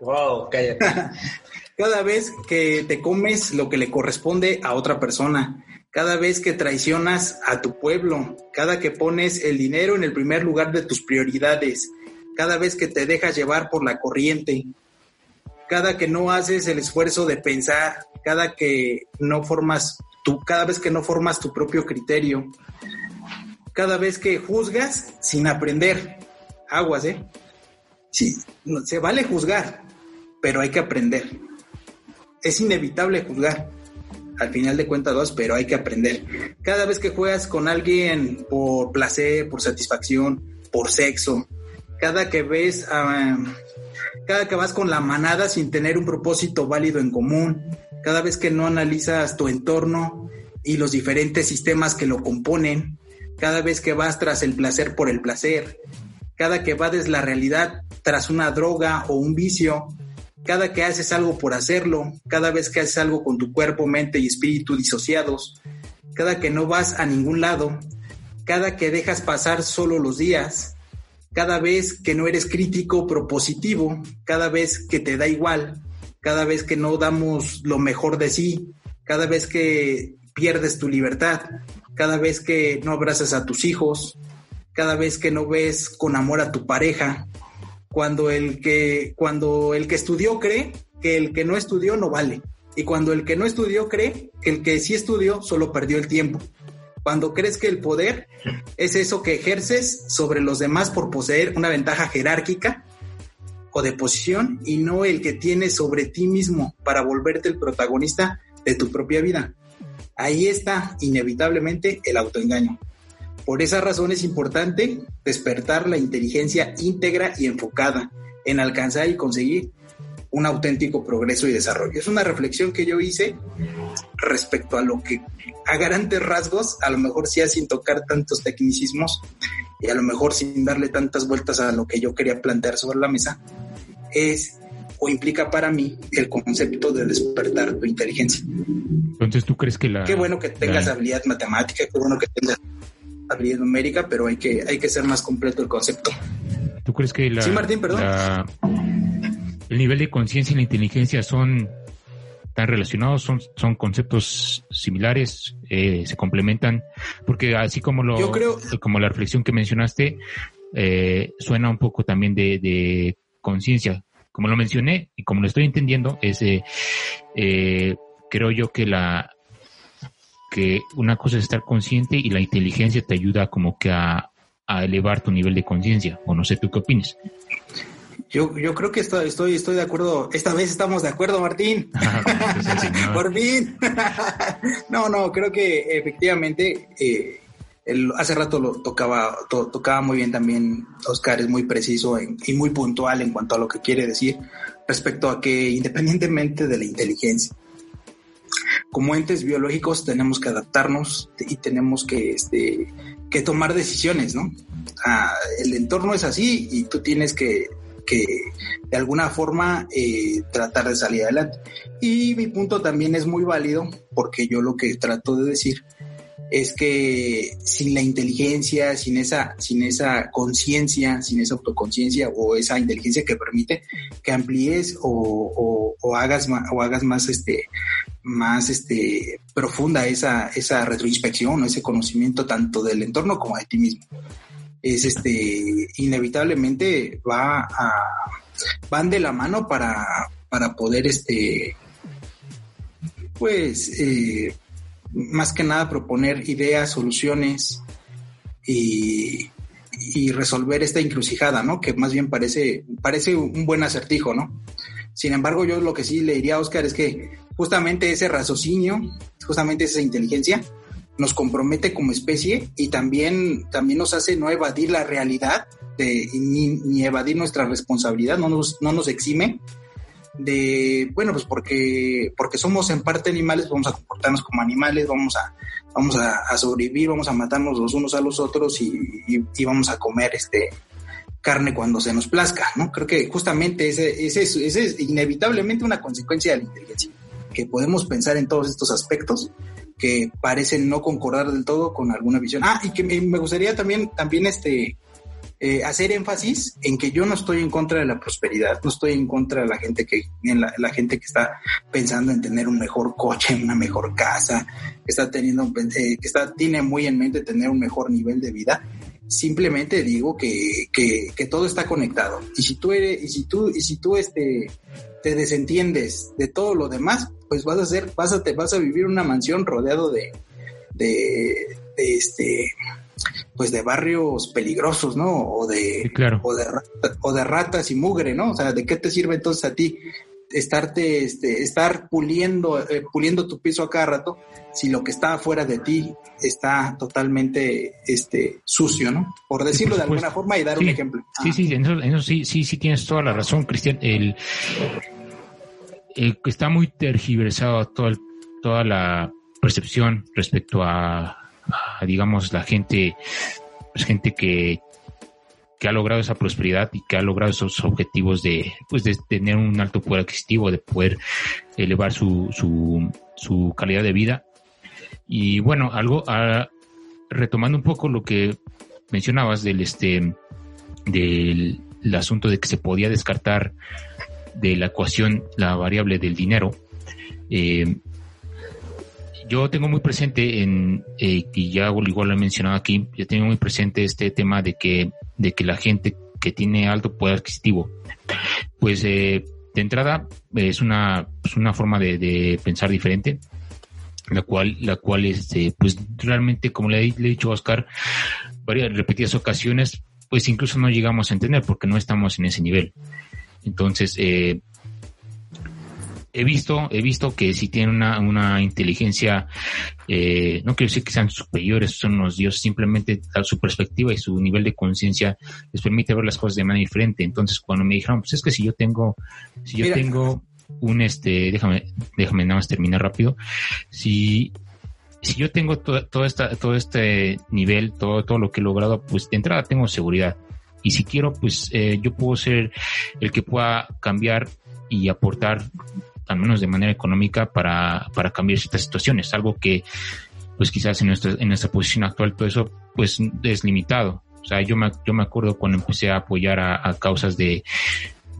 Wow, cállate. Cada vez que te comes lo que le corresponde a otra persona, cada vez que traicionas a tu pueblo, cada que pones el dinero en el primer lugar de tus prioridades, cada vez que te dejas llevar por la corriente, cada que no haces el esfuerzo de pensar, cada que no formas tu, cada vez que no formas tu propio criterio, cada vez que juzgas sin aprender. Aguas, ¿eh? Sí, se vale juzgar, pero hay que aprender es inevitable juzgar. Al final de cuentas, dos, pero hay que aprender. Cada vez que juegas con alguien por placer, por satisfacción, por sexo, cada que ves, cada que vas con la manada sin tener un propósito válido en común, cada vez que no analizas tu entorno y los diferentes sistemas que lo componen, cada vez que vas tras el placer por el placer, cada que vades la realidad tras una droga o un vicio, cada que haces algo por hacerlo, cada vez que haces algo con tu cuerpo, mente y espíritu disociados, cada que no vas a ningún lado, cada que dejas pasar solo los días, cada vez que no eres crítico propositivo, cada vez que te da igual, cada vez que no damos lo mejor de sí, cada vez que pierdes tu libertad, cada vez que no abrazas a tus hijos, cada vez que no ves con amor a tu pareja, cuando el que, cuando el que estudió cree que el que no estudió no vale. Y cuando el que no estudió cree que el que sí estudió solo perdió el tiempo. Cuando crees que el poder es eso que ejerces sobre los demás por poseer una ventaja jerárquica o de posición y no el que tienes sobre ti mismo para volverte el protagonista de tu propia vida. Ahí está inevitablemente el autoengaño. Por esa razón es importante despertar la inteligencia íntegra y enfocada en alcanzar y conseguir un auténtico progreso y desarrollo. Es una reflexión que yo hice respecto a lo que a grandes rasgos, a lo mejor sí sin tocar tantos tecnicismos y a lo mejor sin darle tantas vueltas a lo que yo quería plantear sobre la mesa, es o implica para mí el concepto de despertar tu inteligencia. Entonces, ¿tú crees que la... Qué bueno que tengas habilidad matemática, qué bueno que tengas habilidad numérica, pero hay que, hay que ser más completo el concepto. ¿Tú crees que la, sí, Martín, perdón. el nivel de conciencia y la inteligencia son tan relacionados, son, son conceptos similares, eh, se complementan? Porque así como lo, Yo creo... como la reflexión que mencionaste, eh, suena un poco también de, de conciencia. Como lo mencioné y como lo estoy entendiendo, es eh, creo yo que la, que una cosa es estar consciente y la inteligencia te ayuda como que a, elevar tu nivel de conciencia. O no sé, ¿tú qué opinas? Yo, yo creo que estoy, estoy, estoy de acuerdo. Esta vez estamos de acuerdo, Martín. Ah, Por fin. no, no, creo que efectivamente eh, hace rato lo tocaba, tocaba muy bien también Oscar, es muy preciso y muy puntual en cuanto a lo que quiere decir respecto a que independientemente de la inteligencia, como entes biológicos tenemos que adaptarnos y tenemos que, este, que tomar decisiones, ¿no? el entorno es así y tú tienes que, que de alguna forma eh, tratar de salir adelante. Y mi punto también es muy válido porque yo lo que trato de decir es que sin la inteligencia, sin esa, sin esa conciencia, sin esa autoconciencia o esa inteligencia que permite que amplíes o, o, hagas más, o hagas más este más este profunda esa, esa retroinspección o ese conocimiento tanto del entorno como de ti mismo. Es este inevitablemente va a van de la mano para, para poder este pues eh, más que nada proponer ideas, soluciones y, resolver esta encrucijada, ¿no? Que más bien parece, parece un buen acertijo, ¿no? Sin embargo, yo lo que sí le diría a Oscar es que justamente ese raciocinio, justamente esa inteligencia, nos compromete como especie y también, también nos hace no evadir la realidad de, ni, ni, evadir nuestra responsabilidad, no nos, no nos exime de, bueno, pues porque, porque somos en parte animales, vamos a comportarnos como animales, vamos a, vamos a, sobrevivir, vamos a matarnos los unos a los otros y, y, vamos a comer este carne cuando se nos plazca, ¿no? Creo que justamente ese, ese, es inevitablemente una consecuencia de la inteligencia, que podemos pensar en todos estos aspectos que parecen no concordar del todo con alguna visión. Ah, y que me gustaría también, también este, eh, hacer énfasis en que yo no estoy en contra de la prosperidad, no estoy en contra de la gente que, la, gente que está pensando en tener un mejor coche, una mejor casa, que está teniendo, eh, que está, tiene muy en mente tener un mejor nivel de vida. Simplemente digo que, que, todo está conectado. Y si tú eres, y si tú, y si tú este, te desentiendes de todo lo demás, pues vas a hacer, vas a, te vas a vivir una mansión rodeado de, de, de este, pues de barrios peligrosos, ¿no? O de, o de, o de ratas y mugre, ¿no? O sea, ¿de qué te sirve entonces a ti estarte, este, estar puliendo, eh, puliendo tu piso a cada rato si lo que está afuera de ti está totalmente, este, sucio, ¿no? Por decirlo de alguna forma y dar un ejemplo. Sí, sí, en eso, sí, sí, sí tienes toda la razón, Cristian. El, que está muy tergiversado toda, toda la percepción respecto a digamos, la gente, pues, gente que, que ha logrado esa prosperidad y que ha logrado esos objetivos de, pues, de tener un alto poder adquisitivo, de poder elevar su, su, su calidad de vida. Y bueno, algo, retomando un poco lo que mencionabas del, este, del asunto de que se podía descartar de la ecuación la variable del dinero, eh, yo tengo muy presente en, eh, y ya igual lo he mencionado aquí, yo tengo muy presente este tema de que, de que la gente que tiene alto poder adquisitivo, pues eh, de entrada es una, pues una forma de, pensar diferente, la cual, la cual este, pues realmente, como le, he dicho a Oscar, varias repetidas ocasiones, pues incluso no llegamos a entender porque no estamos en ese nivel. Entonces, eh, he visto, he visto que si tienen una, una inteligencia, eh, no quiero decir que sean superiores, son unos dioses, simplemente su perspectiva y su nivel de conciencia les permite ver las cosas de manera diferente. Entonces, cuando me dijeron, pues es que si yo tengo, si yo tengo un este, déjame, déjame nada más terminar rápido, si, si yo tengo todo, esta, todo este nivel, todo, todo lo que he logrado, pues de entrada tengo seguridad. Y si quiero, pues eh, yo puedo ser el que pueda cambiar y aportar al menos de manera económica, para, para cambiar ciertas situaciones, algo que pues quizás en nuestra, en nuestra posición actual todo eso pues es limitado. O sea, yo me, yo me acuerdo cuando empecé a apoyar a, causas de,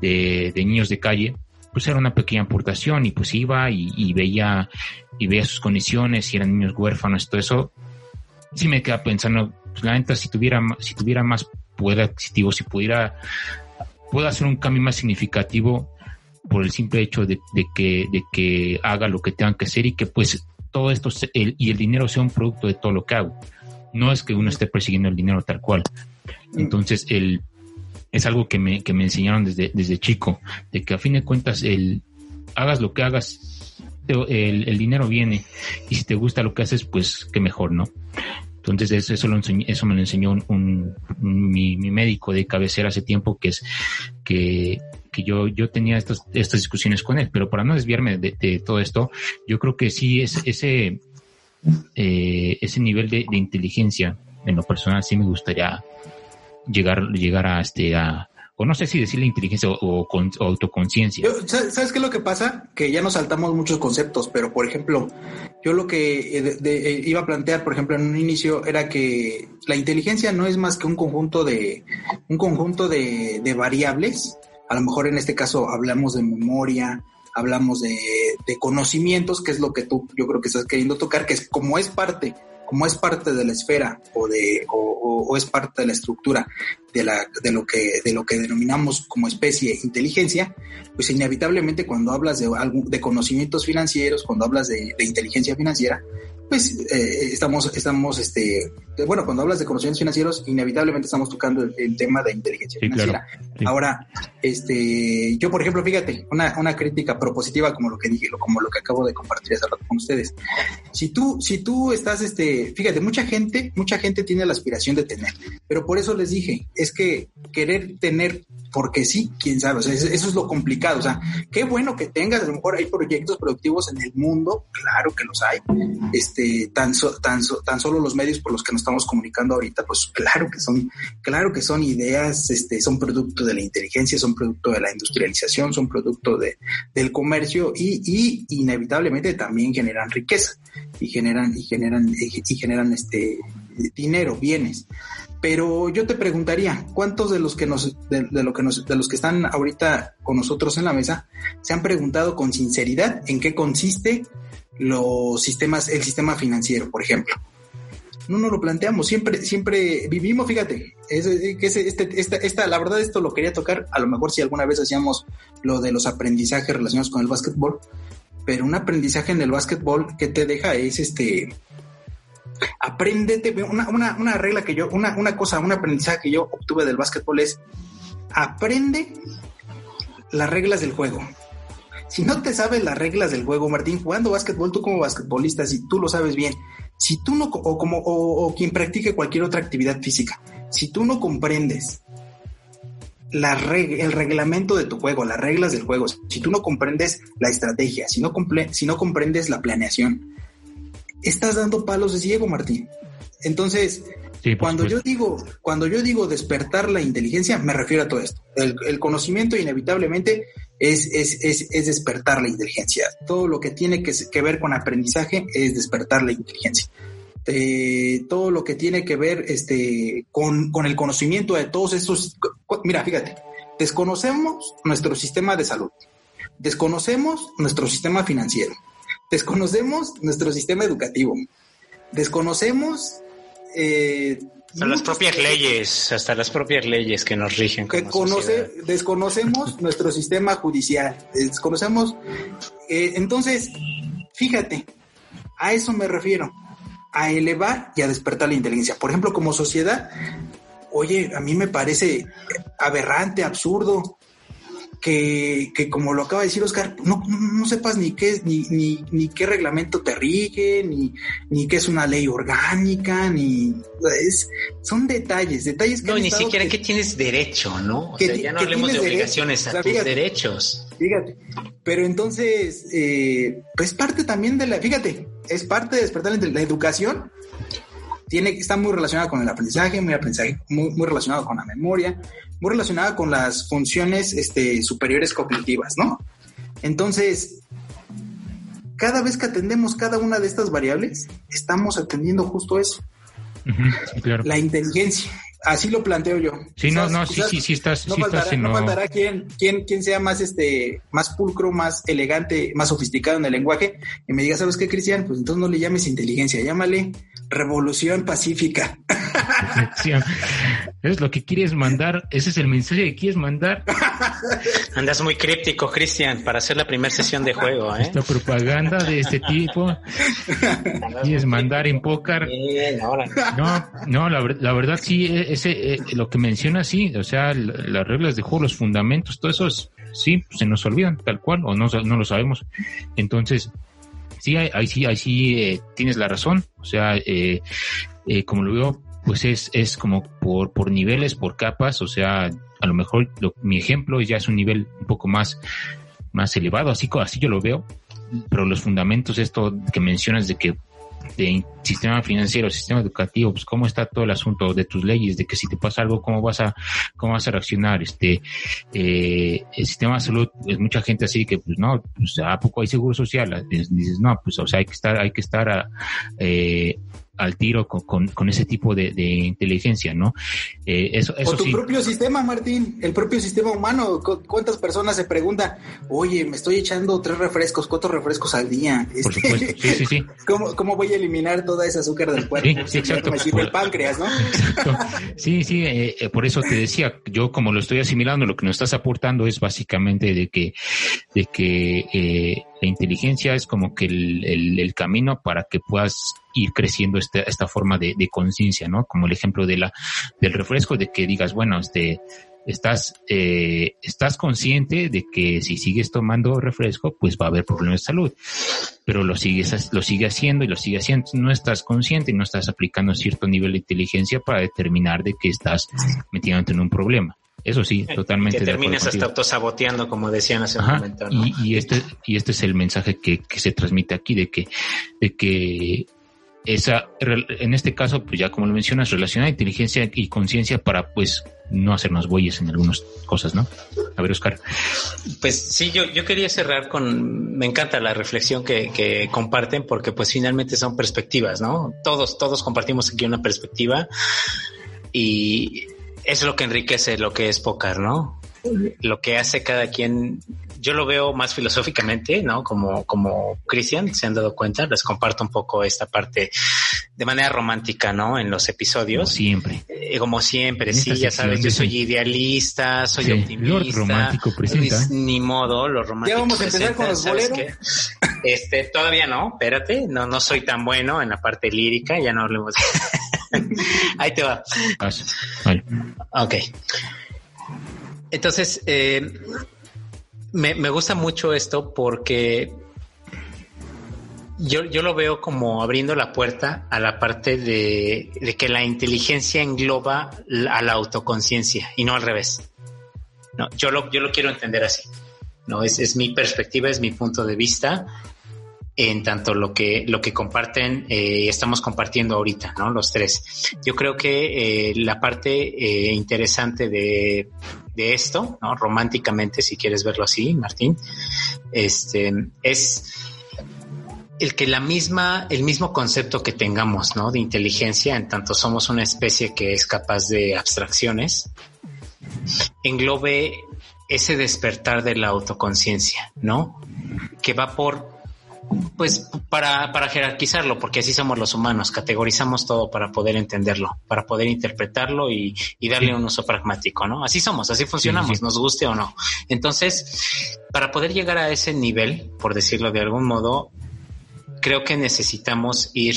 de, niños de calle, pues era una pequeña aportación y pues iba y, veía y veía sus condiciones, si eran niños huérfanos, todo eso. Sí me queda pensando, pues la neta, si tuviera, si tuviera más poder adquisitivo, si pudiera, puedo hacer un cambio más significativo, por el simple hecho de, que, de que haga lo que tenga que hacer y que pues todo esto y el dinero sea un producto de todo lo que hago. No es que uno esté persiguiendo el dinero tal cual. Entonces, el, es algo que me, que me enseñaron desde, desde chico, de que a fin de cuentas, el, hagas lo que hagas, el, el dinero viene y si te gusta lo que haces, pues qué mejor, ¿no? Entonces eso, eso, lo eso me lo enseñó un, mi, mi, médico de cabecera hace tiempo, que es que, que yo, yo tenía estas, estas discusiones con él, pero para no desviarme de, todo esto, yo creo que sí es ese, eh, ese nivel de, inteligencia en lo personal sí me gustaría llegar, llegar a este, a, o no sé si decirle inteligencia o, autoconciencia. ¿Sabes qué es lo que pasa? Que ya nos saltamos muchos conceptos, pero por ejemplo, yo lo que eh, eh, iba a plantear, por ejemplo, en un inicio era que la inteligencia no es más que un conjunto de un conjunto de, de variables a lo mejor en este caso hablamos de memoria, hablamos de, conocimientos, que es lo que tú yo creo que estás queriendo tocar, que es como es parte, como es parte de la esfera o de o, es parte de la estructura de la de lo que de lo que denominamos como especie inteligencia, pues inevitablemente cuando hablas de de conocimientos financieros, cuando hablas de inteligencia financiera, pues eh, estamos, estamos, este, bueno, cuando hablas de conocimientos financieros, inevitablemente estamos tocando el, tema de inteligencia financiera. Ahora, este, yo, por ejemplo, fíjate, una, una crítica propositiva como lo que dije, como lo que acabo de compartir hace rato con ustedes. Si tú, si tú estás, este, fíjate, mucha gente, mucha gente tiene la aspiración de tener, pero por eso les dije, es que querer tener porque sí, quién sabe, o sea, eso es lo complicado, o sea, qué bueno que tengas, a lo mejor hay proyectos productivos en el mundo, claro que los hay, este, tan, tan, tan solo los medios por los que nos estamos comunicando ahorita, pues claro que son, claro que son ideas, este, son producto de la inteligencia, son producto de la industrialización, son producto de, del comercio y, y inevitablemente también generan riqueza y generan, y generan, y generan este dinero, bienes. Pero yo te preguntaría, ¿cuántos de los que nos, de, lo que nos, de los que están ahorita con nosotros en la mesa, se han preguntado con sinceridad en qué consiste los sistemas, el sistema financiero, por ejemplo? No nos lo planteamos, siempre, siempre vivimos, fíjate, es, este, esta, la verdad esto lo quería tocar, a lo mejor si alguna vez hacíamos lo de los aprendizajes relacionados con el básquetbol, pero un aprendizaje en el básquetbol que te deja es este, Apréndete, una, una, regla que yo, una, una cosa, un aprendizaje que yo obtuve del básquetbol es aprende las reglas del juego. Si no te sabes las reglas del juego, Martín, jugando básquetbol, tú como basquetbolista, si tú lo sabes bien, si tú no, o como, o, quien practique cualquier otra actividad física, si tú no comprendes la el reglamento de tu juego, las reglas del juego, si tú no comprendes la estrategia, si no, si no comprendes la planeación, estás dando palos de ciego, Martín. Entonces, cuando yo digo, cuando yo digo despertar la inteligencia, me refiero a todo esto. El, conocimiento inevitablemente es, es, despertar la inteligencia. Todo lo que tiene que, ver con aprendizaje es despertar la inteligencia. Eh, todo lo que tiene que ver este, con, con el conocimiento de todos estos. Mira, fíjate, desconocemos nuestro sistema de salud, desconocemos nuestro sistema financiero, desconocemos nuestro sistema educativo, desconocemos... Eh, hasta las propias leyes, hasta las propias leyes que nos rigen. desconocemos nuestro sistema judicial, desconocemos... Eh, entonces, fíjate, a eso me refiero, a elevar y a despertar la inteligencia. Por ejemplo, como sociedad, oye, a mí me parece aberrante, absurdo, que, que, como lo acaba de decir Oscar, no, no sepas ni qué es, ni, ni, ni, qué reglamento te rige, ni, ni qué es una ley orgánica, ni es, son detalles, detalles que. No, ni siquiera que, tienes derecho, ¿no? O sea, ya no hablemos de obligaciones, a tus derechos. Fíjate, pero entonces, eh, pues parte también de la, fíjate, es parte de despertar la educación tiene, está muy relacionada con el aprendizaje, muy, aprendizaje muy, muy relacionado con la memoria, muy relacionada con las funciones este, superiores cognitivas, ¿no? Entonces, cada vez que atendemos cada una de estas variables, estamos atendiendo justo eso. La inteligencia. Así lo planteo yo. Sí, no, no, sí, sí, sí estás. No sí faltará, estás no faltará quien, quien, quien sea más este, más pulcro, más elegante, más sofisticado en el lenguaje y me diga, ¿sabes qué, Cristian? Pues entonces no le llames inteligencia, llámale revolución pacífica. Es lo que quieres mandar, ese es el mensaje que quieres mandar. Andas muy críptico, Cristian, para hacer la primera sesión de juego, ¿eh? Esta propaganda de este tipo. quieres mandar en póker. No, no, la, verdad sí, e, ese, e, lo que menciona sí, o sea, las reglas de juego, los fundamentos, todo eso sí, se nos olvidan tal cual, o no, no lo sabemos. Entonces, sí, ahí sí, ahí sí eh, tienes la razón. O sea, eh, eh, como lo veo, pues es, es como por, por niveles, por capas. O sea, a lo mejor mi ejemplo ya es un nivel un poco más, más elevado, así, así yo lo veo. Pero los fundamentos, esto que mencionas de que de sistema financiero, sistema educativo, pues cómo está todo el asunto de tus leyes, de que si te pasa algo, cómo vas a, cómo vas a reaccionar, este, eh, el sistema de salud, es mucha gente así que, pues no, pues a poco hay seguro social, dices, no, pues o sea, hay que estar, hay que estar a, eh, al tiro con, con, ese tipo de, de inteligencia, ¿no? Eh, eso, eso o tu propio sistema, Martín, el propio sistema humano. ¿Cuántas personas se preguntan, oye, me estoy echando tres refrescos, cuatro refrescos al día? Por este, supuesto, sí, sí, sí. ¿Cómo, ¿Cómo, voy a eliminar toda esa azúcar del cuerpo? Sí, sí exacto. Me sirve el páncreas, ¿no? Sí, sí, eh, eh, por eso te decía, yo como lo estoy asimilando, lo que nos estás aportando es básicamente de que, de que eh, la inteligencia es como que el, el, camino para que puedas ir creciendo esta, esta forma de, de conciencia, ¿no? Como el ejemplo de la, del refresco, de que digas, bueno, este, estás, eh, estás consciente de que si sigues tomando refresco, pues va a haber problemas de salud, pero lo sigues, lo sigue haciendo y lo sigue haciendo. No estás consciente y no estás aplicando cierto nivel de inteligencia para determinar de que estás metiéndote en un problema. Eso sí, totalmente. Que termines hasta autosaboteando, como decían hace un momento. Y, este, y este es el mensaje que, que se transmite aquí, de que, de que esa, en este caso, pues ya como lo mencionas, relacionar inteligencia y conciencia para pues no hacernos bueyes en algunas cosas, ¿no? A ver, Oscar. Pues sí, yo, yo quería cerrar con, me encanta la reflexión que, que comparten porque pues finalmente son perspectivas, ¿no? Todos, todos compartimos aquí una perspectiva y es lo que enriquece lo que es poker, ¿no? Lo que hace cada quien yo lo veo más filosóficamente, ¿no? Como, como Cristian, se han dado cuenta, les comparto un poco esta parte de manera romántica, ¿no? En los episodios. Como siempre. Eh, como siempre, sí, ya sabes, yo soy idealista, soy optimista. Lo romántico presenta. Ni, modo, lo romántico. Ya vamos a empezar con los boleros. Este, todavía no, espérate, no, no soy tan bueno en la parte lírica, ya no hablemos. Ahí te va. Vale. Ok. Entonces, eh, me, me gusta mucho esto porque yo, yo, lo veo como abriendo la puerta a la parte de, de, que la inteligencia engloba a la autoconciencia y no al revés. No, yo lo, yo lo quiero entender así. No, es, es mi perspectiva, es mi punto de vista en tanto lo que, lo que comparten eh, estamos compartiendo ahorita, ¿no? Los tres. Yo creo que eh, la parte eh, interesante de, de esto, ¿no? Románticamente, si quieres verlo así, Martín, este, es el que la misma, el mismo concepto que tengamos, ¿no? De inteligencia, en tanto somos una especie que es capaz de abstracciones, englobe ese despertar de la autoconciencia, ¿no? Que va por pues para, para jerarquizarlo, porque así somos los humanos, categorizamos todo para poder entenderlo, para poder interpretarlo y, y darle un uso pragmático, ¿no? Así somos, así funcionamos, nos guste o no. Entonces, para poder llegar a ese nivel, por decirlo de algún modo, creo que necesitamos ir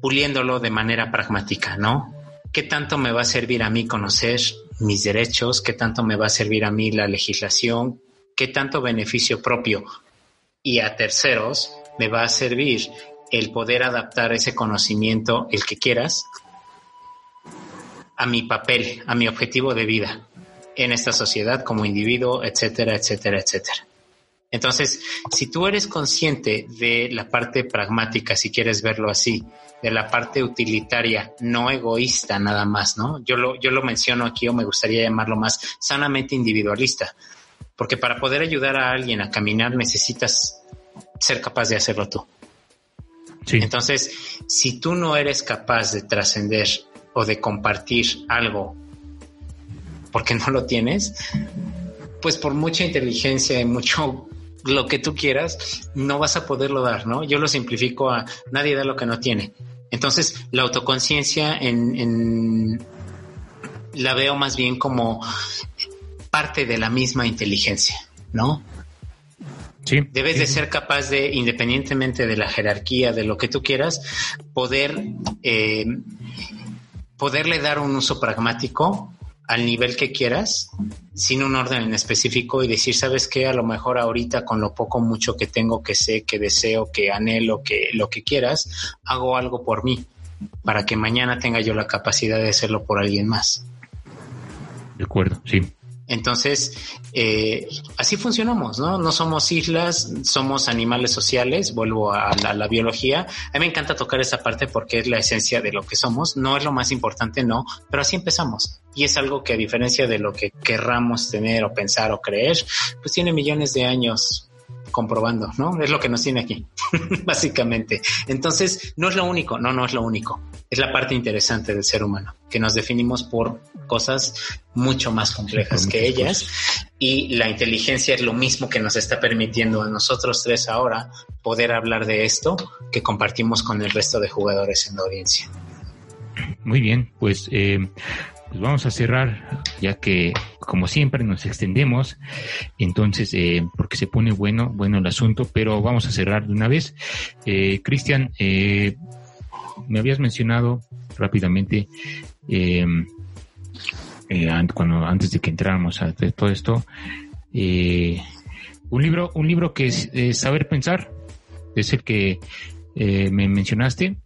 puliéndolo de manera pragmática, ¿no? ¿Qué tanto me va a servir a mí conocer mis derechos? ¿Qué tanto me va a servir a mí la legislación? ¿Qué tanto beneficio propio y a terceros me va a servir el poder adaptar ese conocimiento, el que quieras, a mi papel, a mi objetivo de vida en esta sociedad como individuo, etcétera, etcétera, etcétera. Entonces, si tú eres consciente de la parte pragmática, si quieres verlo así, de la parte utilitaria, no egoísta nada más, ¿no? Yo lo, yo lo menciono aquí o me gustaría llamarlo más sanamente individualista porque para poder ayudar a alguien a caminar necesitas ser capaz de hacerlo tú. Entonces, si tú no eres capaz de trascender o de compartir algo porque no lo tienes, pues por mucha inteligencia y mucho lo que tú quieras, no vas a poderlo dar, ¿no? Yo lo simplifico a nadie da lo que no tiene. Entonces, la autoconciencia en, en la veo más bien como parte de la misma inteligencia, ¿no? Sí. Debes de ser capaz de, independientemente de la jerarquía, de lo que tú quieras, poder eh, poderle dar un uso pragmático al nivel que quieras, sin un orden en específico y decir, sabes qué, a lo mejor ahorita con lo poco mucho que tengo, que sé, que deseo, que anhelo, que lo que quieras, hago algo por mí, para que mañana tenga yo la capacidad de hacerlo por alguien más. De acuerdo, sí. Entonces, eh, así funcionamos, ¿no? No somos islas, somos animales sociales, vuelvo a la, biología. A mí me encanta tocar esa parte porque es la esencia de lo que somos, no es lo más importante, no, pero así empezamos. Y es algo que a diferencia de lo que querramos tener o pensar o creer, pues tiene millones de años comprobando, ¿no? Es lo que nos tiene aquí, básicamente. Entonces, no es lo único, no, no es lo único. Es la parte interesante del ser humano, que nos definimos por cosas mucho más complejas que ellas y la inteligencia es lo mismo que nos está permitiendo a nosotros tres ahora poder hablar de esto que compartimos con el resto de jugadores en la audiencia. Muy bien, pues eh, pues vamos a cerrar, ya que como siempre nos extendemos, entonces, eh, porque se pone bueno, bueno el asunto, pero vamos a cerrar de una vez. Eh, Cristian, eh, me habías mencionado rápidamente eh, cuando antes de que entráramos a todo esto, eh, un libro, un libro que es Saber Pensar, es el que eh, me mencionaste.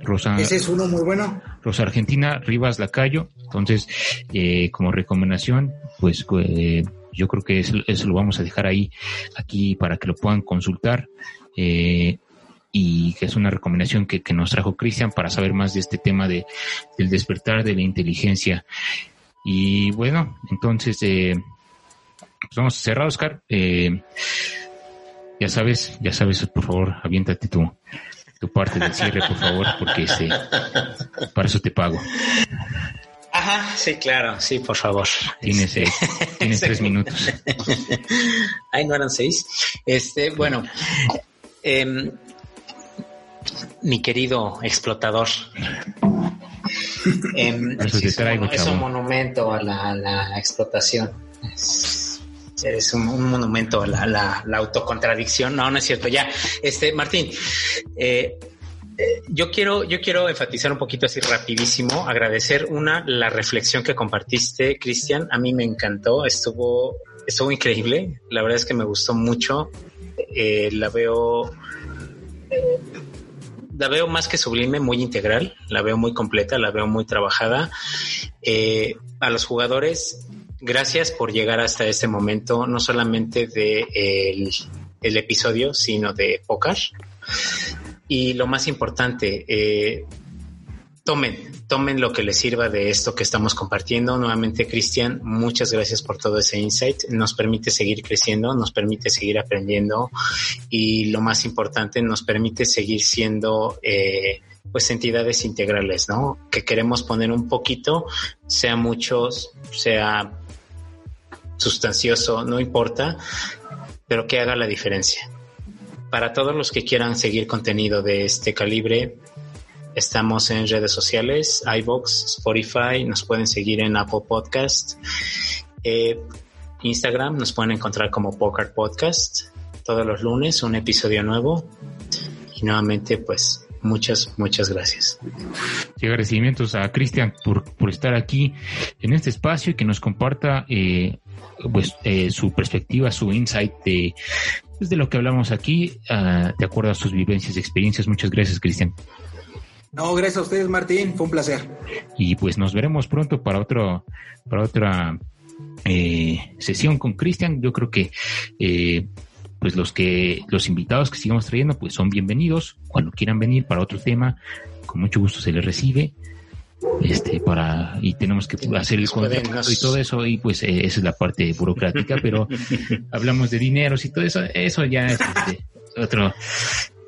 Rosa, Ese es uno muy bueno. Rosa Argentina Rivas Lacayo. Entonces, eh, como recomendación, pues eh, yo creo que eso, lo vamos a dejar ahí, aquí para que lo puedan consultar. Y que es una recomendación que, nos trajo Cristian para saber más de este tema de, del despertar de la inteligencia. Y bueno, entonces, pues vamos a cerrar, Oscar. Ya sabes, ya sabes, por favor, aviéntate tu, tu parte del cierre, por favor, porque este, para eso te pago. Ajá, sí, claro, sí, por favor. Tienes, este, tienes tres minutos. Ay, no eran seis. Este, bueno, em, mi querido explotador. Es, un, monumento a la, a la explotación. Es, es un, monumento a la, autocontradicción. No, no es cierto. Ya, este, Martín, eh, eh, yo quiero, yo quiero enfatizar un poquito así rapidísimo, agradecer una, la reflexión que compartiste, Cristian. A mí me encantó, estuvo, estuvo increíble. La verdad es que me gustó mucho. Eh, la veo, la veo más que sublime, muy integral, la veo muy completa, la veo muy trabajada. a los jugadores gracias por llegar hasta este momento, no solamente de el, episodio, sino de Poker. Y lo más importante, eh, tomen, tomen lo que les sirva de esto que estamos compartiendo. Nuevamente, Cristian, muchas gracias por todo ese insight. Nos permite seguir creciendo, nos permite seguir aprendiendo y lo más importante, nos permite seguir siendo eh, pues entidades integrales, ¿no? Que queremos poner un poquito, sea muchos, sea sustancioso, no importa, pero que haga la diferencia. Para todos los que quieran seguir contenido de este calibre, estamos en redes sociales, iBox, Spotify, nos pueden seguir en Apple Podcast, eh, Instagram, nos pueden encontrar como Poker Podcast todos los lunes, un episodio nuevo. Y nuevamente, pues muchas, muchas gracias. Y agradecimientos a Cristian por, por, estar aquí en este espacio y que nos comparta eh, pues eh, su perspectiva, su insight de, pues, de lo que hablamos aquí, uh, de acuerdo a sus vivencias y experiencias. Muchas gracias, Cristian. No, gracias a ustedes, Martín. Fue un placer. Y pues nos veremos pronto para otro, para otra eh, sesión con Cristian. Yo creo que eh, pues los que los invitados que sigamos trayendo pues son bienvenidos cuando quieran venir para otro tema con mucho gusto se les recibe este para y tenemos que hacer el contrato y todo eso y pues eh, esa es la parte burocrática pero hablamos de dineros y todo eso eso ya es este, otro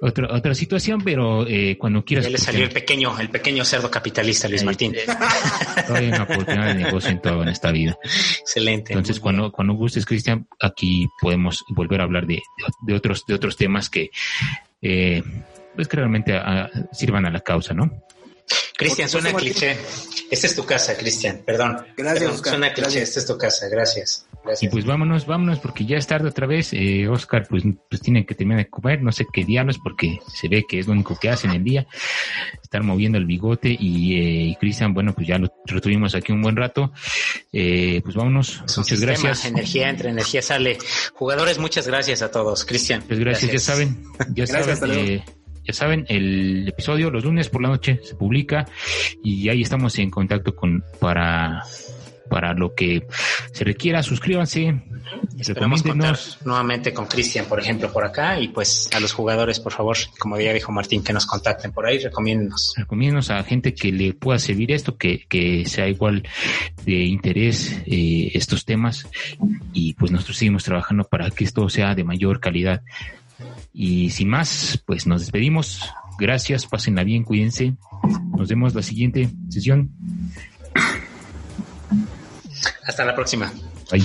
otra, otra situación, pero eh, cuando quieras. Ya le salió el pequeño, el pequeño cerdo capitalista, Luis Martín. hay una oportunidad de negocio en todo en esta vida. Excelente. Entonces, cuando, cuando gustes, Cristian, aquí podemos volver a hablar de, de, otros, de otros temas que, eh, pues que realmente ah, sirvan a la causa, ¿no? Cristian, suena cliché. Esta es tu casa, Cristian. Perdón. Gracias. suena cliché. Esta es tu casa. Gracias. Y pues vámonos, vámonos, porque ya es tarde otra vez. Eh, Oscar, pues, pues tiene que terminar de comer, no sé qué diablos, porque se ve que es lo único que hace en el día, estar moviendo el bigote. Y, eh, Cristian, bueno, pues ya lo, tuvimos aquí un buen rato. Eh, pues vámonos, muchas gracias. Energía, entre energía sale. Jugadores, muchas gracias a todos. Cristian. Pues gracias, ya saben, ya saben. Eh, ya saben, el episodio los lunes por la noche se publica y ahí estamos en contacto con para para lo que se requiera, suscríbanse. Esperamos contar nuevamente con Cristian, por ejemplo, por acá, y pues a los jugadores, por favor, como ya dijo Martín, que nos contacten por ahí, recomiéndenos. Recomiéndenos a gente que le pueda servir esto, que, que sea igual de interés eh, estos temas, y pues nosotros seguimos trabajando para que esto sea de mayor calidad. Y sin más, pues nos despedimos. Gracias, pásenla bien, cuídense. Nos vemos la siguiente sesión. Hasta la próxima. Bye.